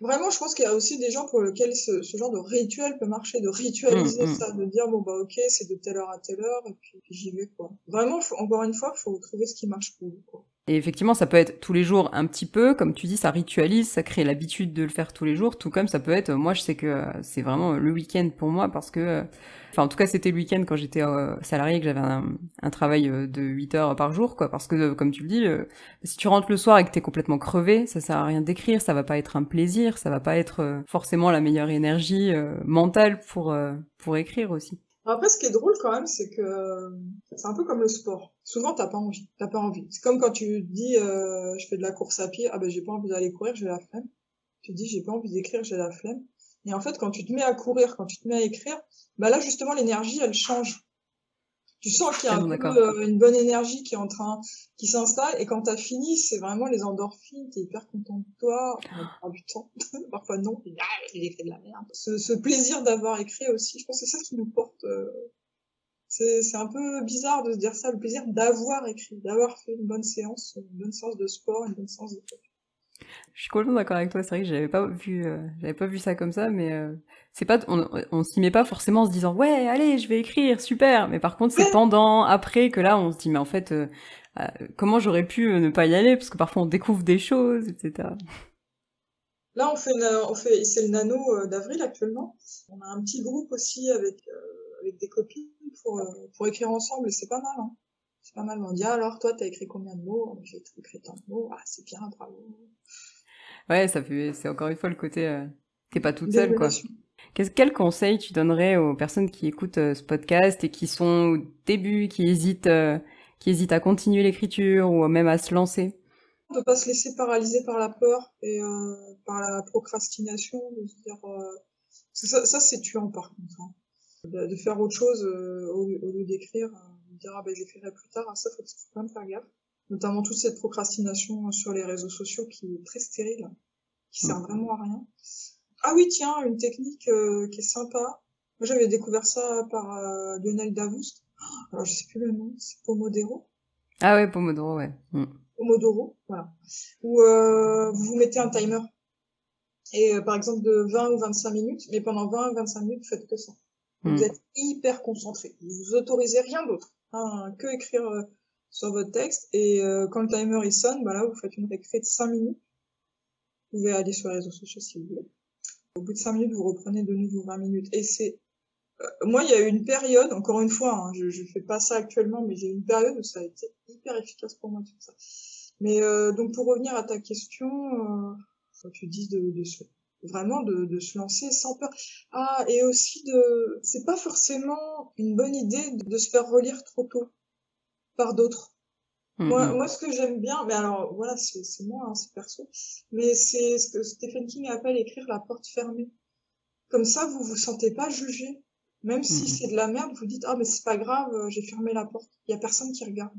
Vraiment, je pense qu'il y a aussi des gens pour lesquels ce, ce genre de rituel peut marcher, de ritualiser mm, mm. ça, de dire bon bah ok, c'est de telle heure à telle heure, et puis, j'y vais quoi. Vraiment, encore une fois, faut trouver ce qui marche pour vous quoi. Et effectivement, ça peut être tous les jours un petit peu, comme tu dis, ça ritualise, ça crée l'habitude de le faire tous les jours, tout comme ça peut être, moi je sais que c'est vraiment le week-end pour moi parce que, enfin en tout cas c'était le week-end quand j'étais euh, salarié que j'avais un, travail euh, de 8 heures par jour, quoi, parce que comme tu le dis, euh, si tu rentres le soir et que t'es complètement crevé, ça sert à rien d'écrire, ça va pas être un plaisir, ça va pas être forcément la meilleure énergie mentale pour, pour écrire aussi. Après, ce qui est drôle quand même, c'est que c'est un peu comme le sport. Souvent, t'as pas envie. T'as pas envie. C'est comme quand tu dis, euh, je fais de la course à pied. Ah ben, j'ai pas envie d'aller courir, j'ai la flemme. Tu dis, j'ai pas envie d'écrire, j'ai la flemme. Et en fait, quand tu te mets à courir, quand tu te mets à écrire, bah là, justement, l'énergie, elle change. Tu sens qu'il y a un peu, euh, une bonne énergie qui est en train, qui s'installe, et quand t'as fini, c'est vraiment les endorphines, t'es hyper content de toi, on du temps, parfois non, il écrit de la merde. Ce, ce plaisir d'avoir écrit aussi, je pense que c'est ça qui nous porte, euh, c'est, c'est un peu bizarre de se dire ça, le plaisir d'avoir écrit, d'avoir fait une bonne séance, une bonne séance de sport, une bonne séance de je suis complètement d'accord avec toi. C'est vrai que j'avais pas vu, euh, j'avais pas vu ça comme ça, mais euh, c'est pas, on, on s'y met pas forcément en se disant ouais, allez, je vais écrire, super. Mais par contre, c'est pendant, après que là, on se dit mais en fait, euh, comment j'aurais pu ne pas y aller? Parce que parfois on découvre des choses, etc. Là, on fait, on fait, c'est le nano d'avril actuellement. On a un petit groupe aussi avec avec des copines pour pour écrire ensemble et c'est pas mal. Hein. Pas mal. On dit alors toi, t'as écrit combien de mots? J'ai écrit tant de mots. Ah, c'est bien, bravo. Ouais, ça fait, c'est encore une fois le côté, euh, t'es pas toute seule, quoi. Qu'est-ce, quel conseil tu donnerais aux personnes qui écoutent euh, ce podcast et qui sont au début, qui hésitent, euh, qui hésitent à continuer l'écriture ou même à se lancer? De pas se laisser paralyser par la peur et par la procrastination, de se dire, ça, ça c'est tuant par contre. Hein. De, faire autre chose au, lieu d'écrire, dire ah ben j'écrirai plus tard, ça faut, faut quand même faire gaffe notamment toute cette procrastination sur les réseaux sociaux qui est très stérile, qui sert mm. vraiment à rien. Ah oui, tiens, une technique euh, qui est sympa. Moi, j'avais découvert ça par euh, Lionel Davoust. Alors, je sais plus le nom, c'est Pomodoro. Ah ouais, Pomodoro, ouais. Mm. Pomodoro, voilà. Où euh, vous vous mettez un timer. Et par exemple de 20 ou 25 minutes, mais pendant 20 ou 25 minutes, vous faites que ça. Vous mm. êtes hyper concentré. Vous vous autorisez rien d'autre. Que écrire sur votre texte. Et euh, quand le timer il sonne, bah vous faites une récré de 5 minutes. Vous pouvez aller sur les réseaux sociaux si vous voulez. Au bout de 5 minutes, vous reprenez de nouveau 20 minutes. Et c'est... Euh, moi, il y a eu une période, encore une fois, hein, je ne fais pas ça actuellement, mais j'ai eu une période où ça a été hyper efficace pour moi, tout ça. Mais euh, donc, pour revenir à ta question, faut que tu dises de, de se vraiment de, de, se lancer sans peur. Ah, et aussi de, c'est pas forcément une bonne idée de se faire relire trop tôt par d'autres. Moi, mm-hmm. moi, ce que j'aime bien, mais alors voilà, c'est moi, hein, c'est perso, mais c'est ce que Stephen King appelle écrire la porte fermée. Comme ça, vous vous sentez pas jugé, même si mm-hmm. c'est de la merde, vous dites ah mais c'est pas grave, euh, j'ai fermé la porte, il y a personne qui regarde.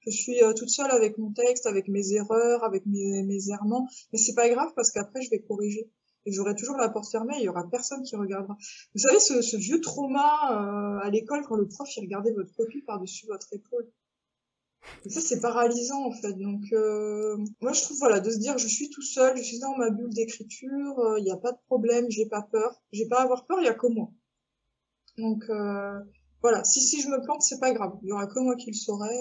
Je suis euh, toute seule avec mon texte, avec mes erreurs, avec mes, mes errements, mais c'est pas grave parce qu'après je vais corriger j'aurai toujours la porte fermée, il y aura personne qui regardera. Vous savez ce, ce vieux trauma euh, à l'école quand le prof il regardait votre copie par-dessus votre épaule. ça, c'est paralysant, en fait. Donc, euh, moi, je trouve, voilà, de se dire, je suis tout seul, je suis dans ma bulle d'écriture, il euh, n'y a pas de problème, j'ai pas peur. J'ai pas à avoir peur, il y a que moi. Donc, euh, voilà, si, si je me plante, c'est pas grave. Il y aura que moi qui le saurai,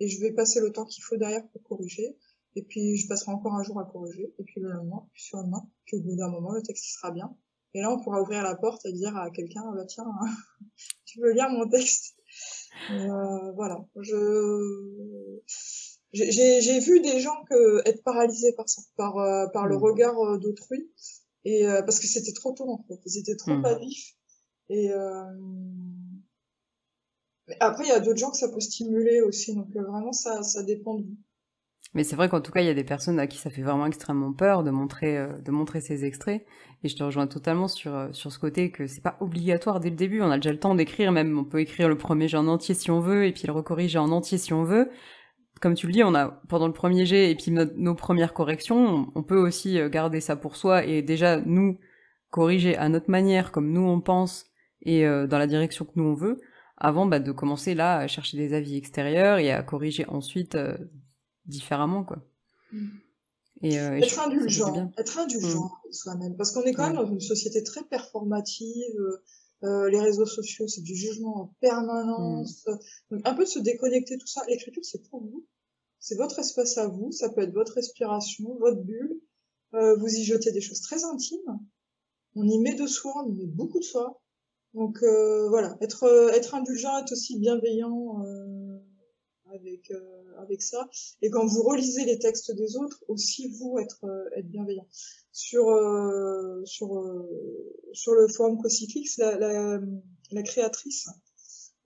et je vais passer le temps qu'il faut derrière pour corriger. Et puis, je passerai encore un jour à corriger, et puis le lendemain, puis sur le lendemain, puis au bout d'un moment, le texte, sera bien. Et là, on pourra ouvrir la porte et dire à quelqu'un, bah, tiens, tu veux lire mon texte euh, voilà. Je j'ai vu des gens que être paralysés par ça, par euh, par le mmh. regard euh, d'autrui et parce que c'était trop tôt en fait, ils étaient trop mmh. à vif et après il y a d'autres gens que ça peut stimuler aussi donc vraiment ça ça dépend de vous. Mais c'est vrai qu'en tout cas, il y a des personnes à qui ça fait vraiment extrêmement peur de montrer, euh, de montrer ces extraits. Et je te rejoins totalement sur, euh, sur ce côté que c'est pas obligatoire dès le début. On a déjà le temps d'écrire, même on peut écrire le premier jet en entier si on veut, et puis le recorriger en entier si on veut. Comme tu le dis, on a pendant le premier jet et puis nos, premières corrections, on, peut aussi euh, garder ça pour soi et déjà nous corriger à notre manière, comme nous on pense et dans la direction que nous on veut, avant bah, de commencer là à chercher des avis extérieurs et à corriger ensuite différemment, quoi. Mm. Et, euh, être, indulgent, être indulgent mm. avec soi-même, parce qu'on est quand même dans une société très performative. Euh, euh, les réseaux sociaux, c'est du jugement en permanence. Mm. Donc, un peu de se déconnecter, tout ça. L'écriture, c'est pour vous. C'est votre espace à vous. Ça peut être votre respiration, votre bulle. Euh, vous y jetez des choses très intimes. On y met de soi, on y met beaucoup de soi. Donc euh, voilà, être être indulgent, être aussi bienveillant avec avec ça. Et quand vous relisez les textes des autres, aussi vous être euh, être bienveillant. Sur euh, sur euh, sur le forum Cocyclix, la, la, la créatrice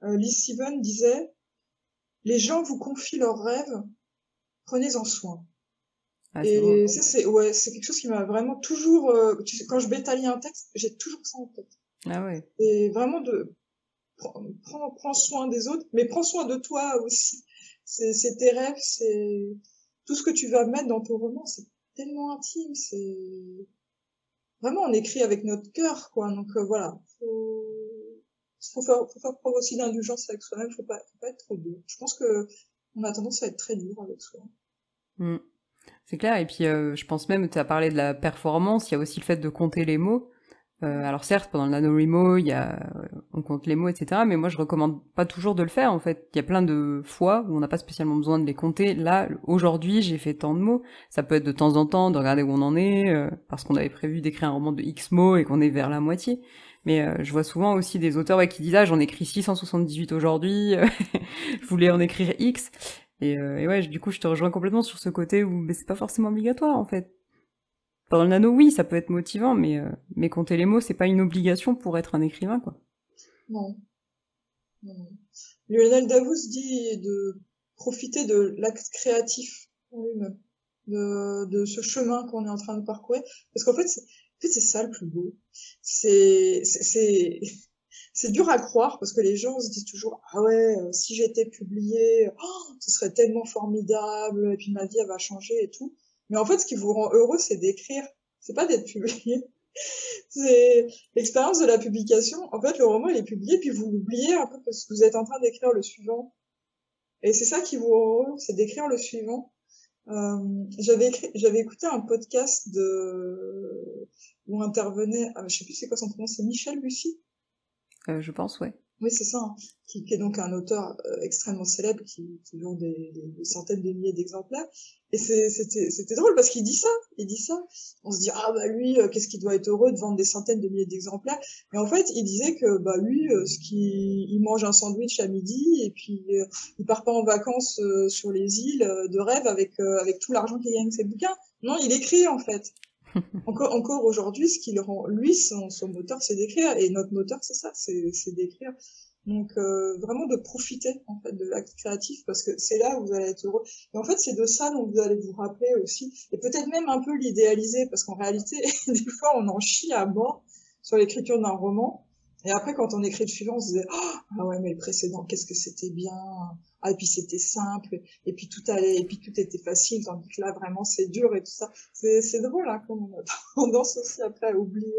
Liz Steven disait les gens vous confient leurs rêves, prenez-en soin. Ah, et ça c'est ouais c'est quelque chose qui m'a vraiment toujours quand je bétalie un texte j'ai toujours ça en tête ah ouais et vraiment de prends, prends soin des autres mais prends soin de toi aussi c'est tes rêves, c'est tout ce que tu vas mettre dans ton roman, c'est tellement intime, c'est vraiment on écrit avec notre cœur, quoi. Donc euh, voilà, faut... faut faire, faut faire preuve aussi d'indulgence avec soi-même, faut pas, faut pas être trop dur. Je pense que on a tendance à être très dur avec soi. Mm. C'est clair, et puis euh, je pense même, tu as parlé de la performance, il y a aussi le fait de compter les mots. Euh, alors certes, pendant le NaNoWriMo, il y a, euh, on compte les mots, etc. Mais moi, je recommande pas toujours de le faire. En fait, il y a plein de fois où on n'a pas spécialement besoin de les compter. Là, aujourd'hui, j'ai fait tant de mots. Ça peut être de temps en temps de regarder où on en est, euh, parce qu'on avait prévu d'écrire un roman de X mots et qu'on est vers la moitié. Mais je vois souvent aussi des auteurs qui disent ah j'en écris 678 aujourd'hui, je voulais en écrire X. Et, et, ouais, du coup, je te rejoins complètement sur ce côté où mais c'est pas forcément obligatoire en fait dans le nano, oui, ça peut être motivant, mais, euh, mais compter les mots, c'est pas une obligation pour être un écrivain, quoi. Non. Lionel Davos dit de profiter de l'acte créatif lui-même, de, de ce chemin qu'on est en train de parcourir. Parce qu'en fait, c'est, en fait, c'est ça le plus beau. C'est, c'est, c'est dur à croire parce que les gens se disent toujours ah ouais euh, si j'étais publié oh, ce serait tellement formidable et puis ma vie elle va changer et tout mais en fait, ce qui vous rend heureux, c'est d'écrire. C'est pas d'être publié. c'est l'expérience de la publication. En fait, le roman, il est publié, puis vous l'oubliez un peu parce que vous êtes en train d'écrire le suivant. Et c'est ça qui vous rend heureux, c'est d'écrire le suivant. Euh, j'avais écrit, j'avais écouté un podcast de où intervenait, ah, je sais plus c'est quoi son prénom, c'est Michel Lucie. Euh, je pense, ouais. Oui, c'est ça, hein. qui, est donc un auteur euh, extrêmement célèbre qui, qui vend des, des, centaines de milliers d'exemplaires. Et c'était drôle parce qu'il dit ça, il dit ça. On se dit ah bah lui, euh, qu'est-ce qu'il doit être heureux de vendre des centaines de milliers d'exemplaires. Mais en fait, il disait que bah lui, euh, ce qui, il mange un sandwich à midi et puis il part pas en vacances sur les îles de rêve avec avec tout l'argent qu'il gagne ses bouquins. Non, il écrit en fait. Encore, encore aujourd'hui, ce qui le rend, lui, son, moteur, c'est d'écrire. Et notre moteur, c'est ça, c'est d'écrire. Donc euh, vraiment de profiter en fait de l'acte créatif parce que c'est là où vous allez être heureux. Et en fait c'est de ça dont vous allez vous rappeler aussi et peut-être même un peu l'idéaliser parce qu'en réalité des fois on en chie à mort sur l'écriture d'un roman et après quand on écrit le suivant on se disait oh, ah ouais mais le précédent qu'est-ce que c'était bien ah et puis c'était simple et puis tout allait et puis tout était facile tandis que là vraiment c'est dur et tout ça c'est c'est drôle hein comme on a tendance aussi après à oublier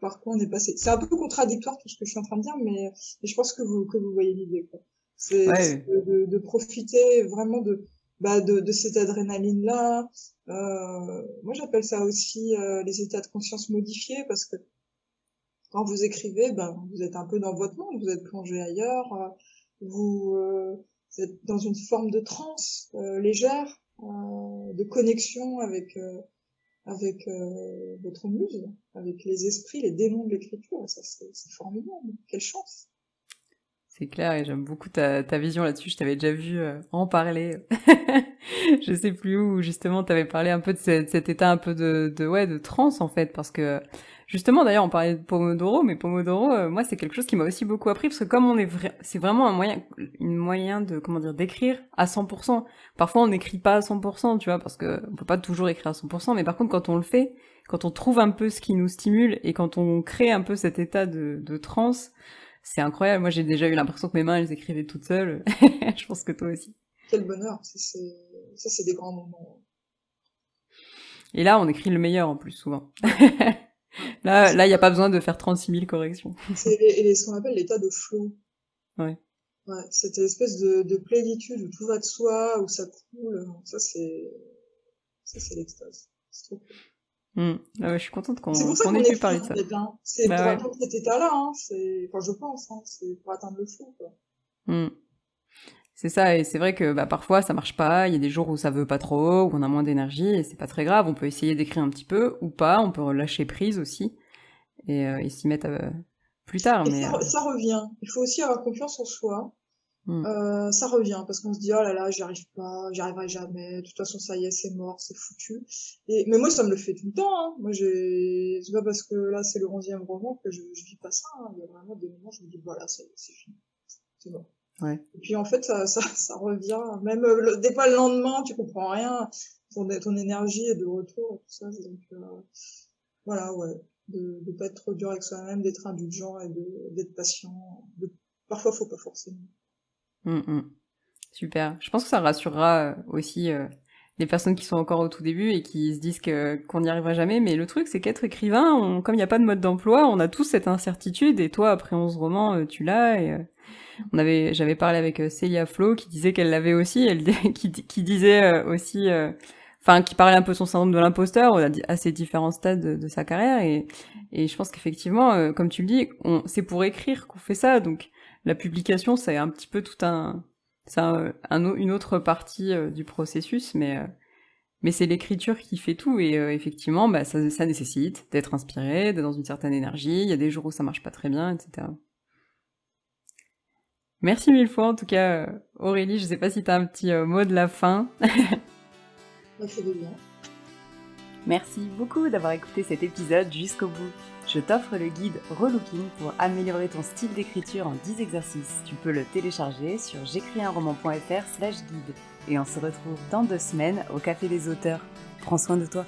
par quoi on est passé. C'est un peu contradictoire tout ce que je suis en train de dire, mais, je pense que vous, que vous voyez l'idée. C'est de, de, profiter vraiment de, bah, de, de cette adrénaline-là. Euh, moi, j'appelle ça aussi euh, les états de conscience modifiés parce que quand vous écrivez, ben, vous êtes un peu dans votre monde, vous êtes plongé ailleurs, euh, vous, euh, vous, êtes dans une forme de transe légère, de connexion avec avec votre muse, avec les esprits, les démons de l'écriture. Ça, c'est formidable. Quelle chance c'est clair et j'aime beaucoup ta, ta vision là-dessus. Je t'avais déjà vu euh, en parler. je sais plus où justement t'avais parlé un peu de cet, état un peu de, de ouais de transe en fait parce que justement d'ailleurs on parlait de Pomodoro mais Pomodoro euh, moi c'est quelque chose qui m'a aussi beaucoup appris parce que comme on est vrai, c'est vraiment un moyen une moyen de comment dire d'écrire à 100%. Parfois on n'écrit pas à 100% tu vois parce que on peut pas toujours écrire à 100% mais par contre quand on le fait quand on trouve un peu ce qui nous stimule et quand on crée un peu cet état de, de transe c'est incroyable. Moi, j'ai déjà eu l'impression que mes mains, elles écrivaient toutes seules. je pense que toi aussi. Quel bonheur. Ça, c'est des grands moments. Et là, on écrit le meilleur en plus, souvent. là, là, il n'y a pas besoin de faire 36 000 corrections. C'est ce qu'on appelle l'état de flow. Ouais. Ouais, cette espèce de, de plénitude où tout va de soi, où ça coule. Ça, c'est, ça, c'est l'extase. C'est trop cool. Mmh. Ah ouais, je suis contente qu'on qu ait pu parler de ça. C'est bah pour ouais. atteindre cet état-là, hein. enfin, je pense, hein. c'est pour atteindre le flou. Mmh. C'est ça, et c'est vrai que bah, parfois ça marche pas, il y a des jours où ça veut pas trop, où on a moins d'énergie, et c'est pas très grave, on peut essayer d'écrire un petit peu, ou pas, on peut relâcher prise aussi, et, euh, et s'y mettre euh, plus tard. mais, ça, euh... ça, revient, il faut aussi avoir confiance en soi, Mm. Euh, ça revient parce qu'on se dit oh là là j'y arrive pas j'y arriverai jamais de toute façon ça y est c'est mort c'est foutu et mais moi ça me le fait tout le temps hein. moi j'ai c'est pas parce que là c'est le onzième roman que je, je vis pas ça hein. il y a vraiment des moments où je me dis voilà c'est fini c'est bon ouais. Et puis en fait ça ça, ça revient. Même le, des fois le lendemain tu comprends rien. Ton, énergie est de retour et tout ça. Donc euh, voilà ouais. De de pas être trop dur avec soi-même d'être indulgent et d'être patient. De parfois faut pas forcément. Mmh, mmh. Super. Je pense que ça rassurera euh, aussi euh, les personnes qui sont encore au tout début et qui se disent que qu'on n'y arrivera jamais. Mais le truc, c'est qu'être écrivain, on, comme il n'y a pas de mode d'emploi, on a tous cette incertitude. Et toi, après 11 romans, euh, tu l'as. Et on avait, j'avais parlé avec Célia Flo qui disait qu'elle l'avait aussi. Elle qui, qui disait aussi, enfin, qui parlait un peu son syndrome de l'imposteur à, ces différents stades de, sa carrière. Et, et je pense qu'effectivement, comme tu le dis, c'est pour écrire qu'on fait ça. Donc la publication, c'est un petit peu tout un, c'est un, une autre partie euh, du processus, mais euh, mais c'est l'écriture qui fait tout et euh, effectivement, bah, ça, ça nécessite d'être inspiré, d'être dans une certaine énergie. Il y a des jours où ça marche pas très bien, etc. Merci mille fois en tout cas, Aurélie. Je sais pas si tu as un petit mot de la fin. Merci beaucoup d'avoir écouté cet épisode jusqu'au bout je t'offre le guide Relooking pour améliorer ton style d'écriture en 10 exercices. Tu peux le télécharger sur j'écrisunroman.fr slash guide. Et on se retrouve dans deux semaines au Café des auteurs. Prends soin de toi.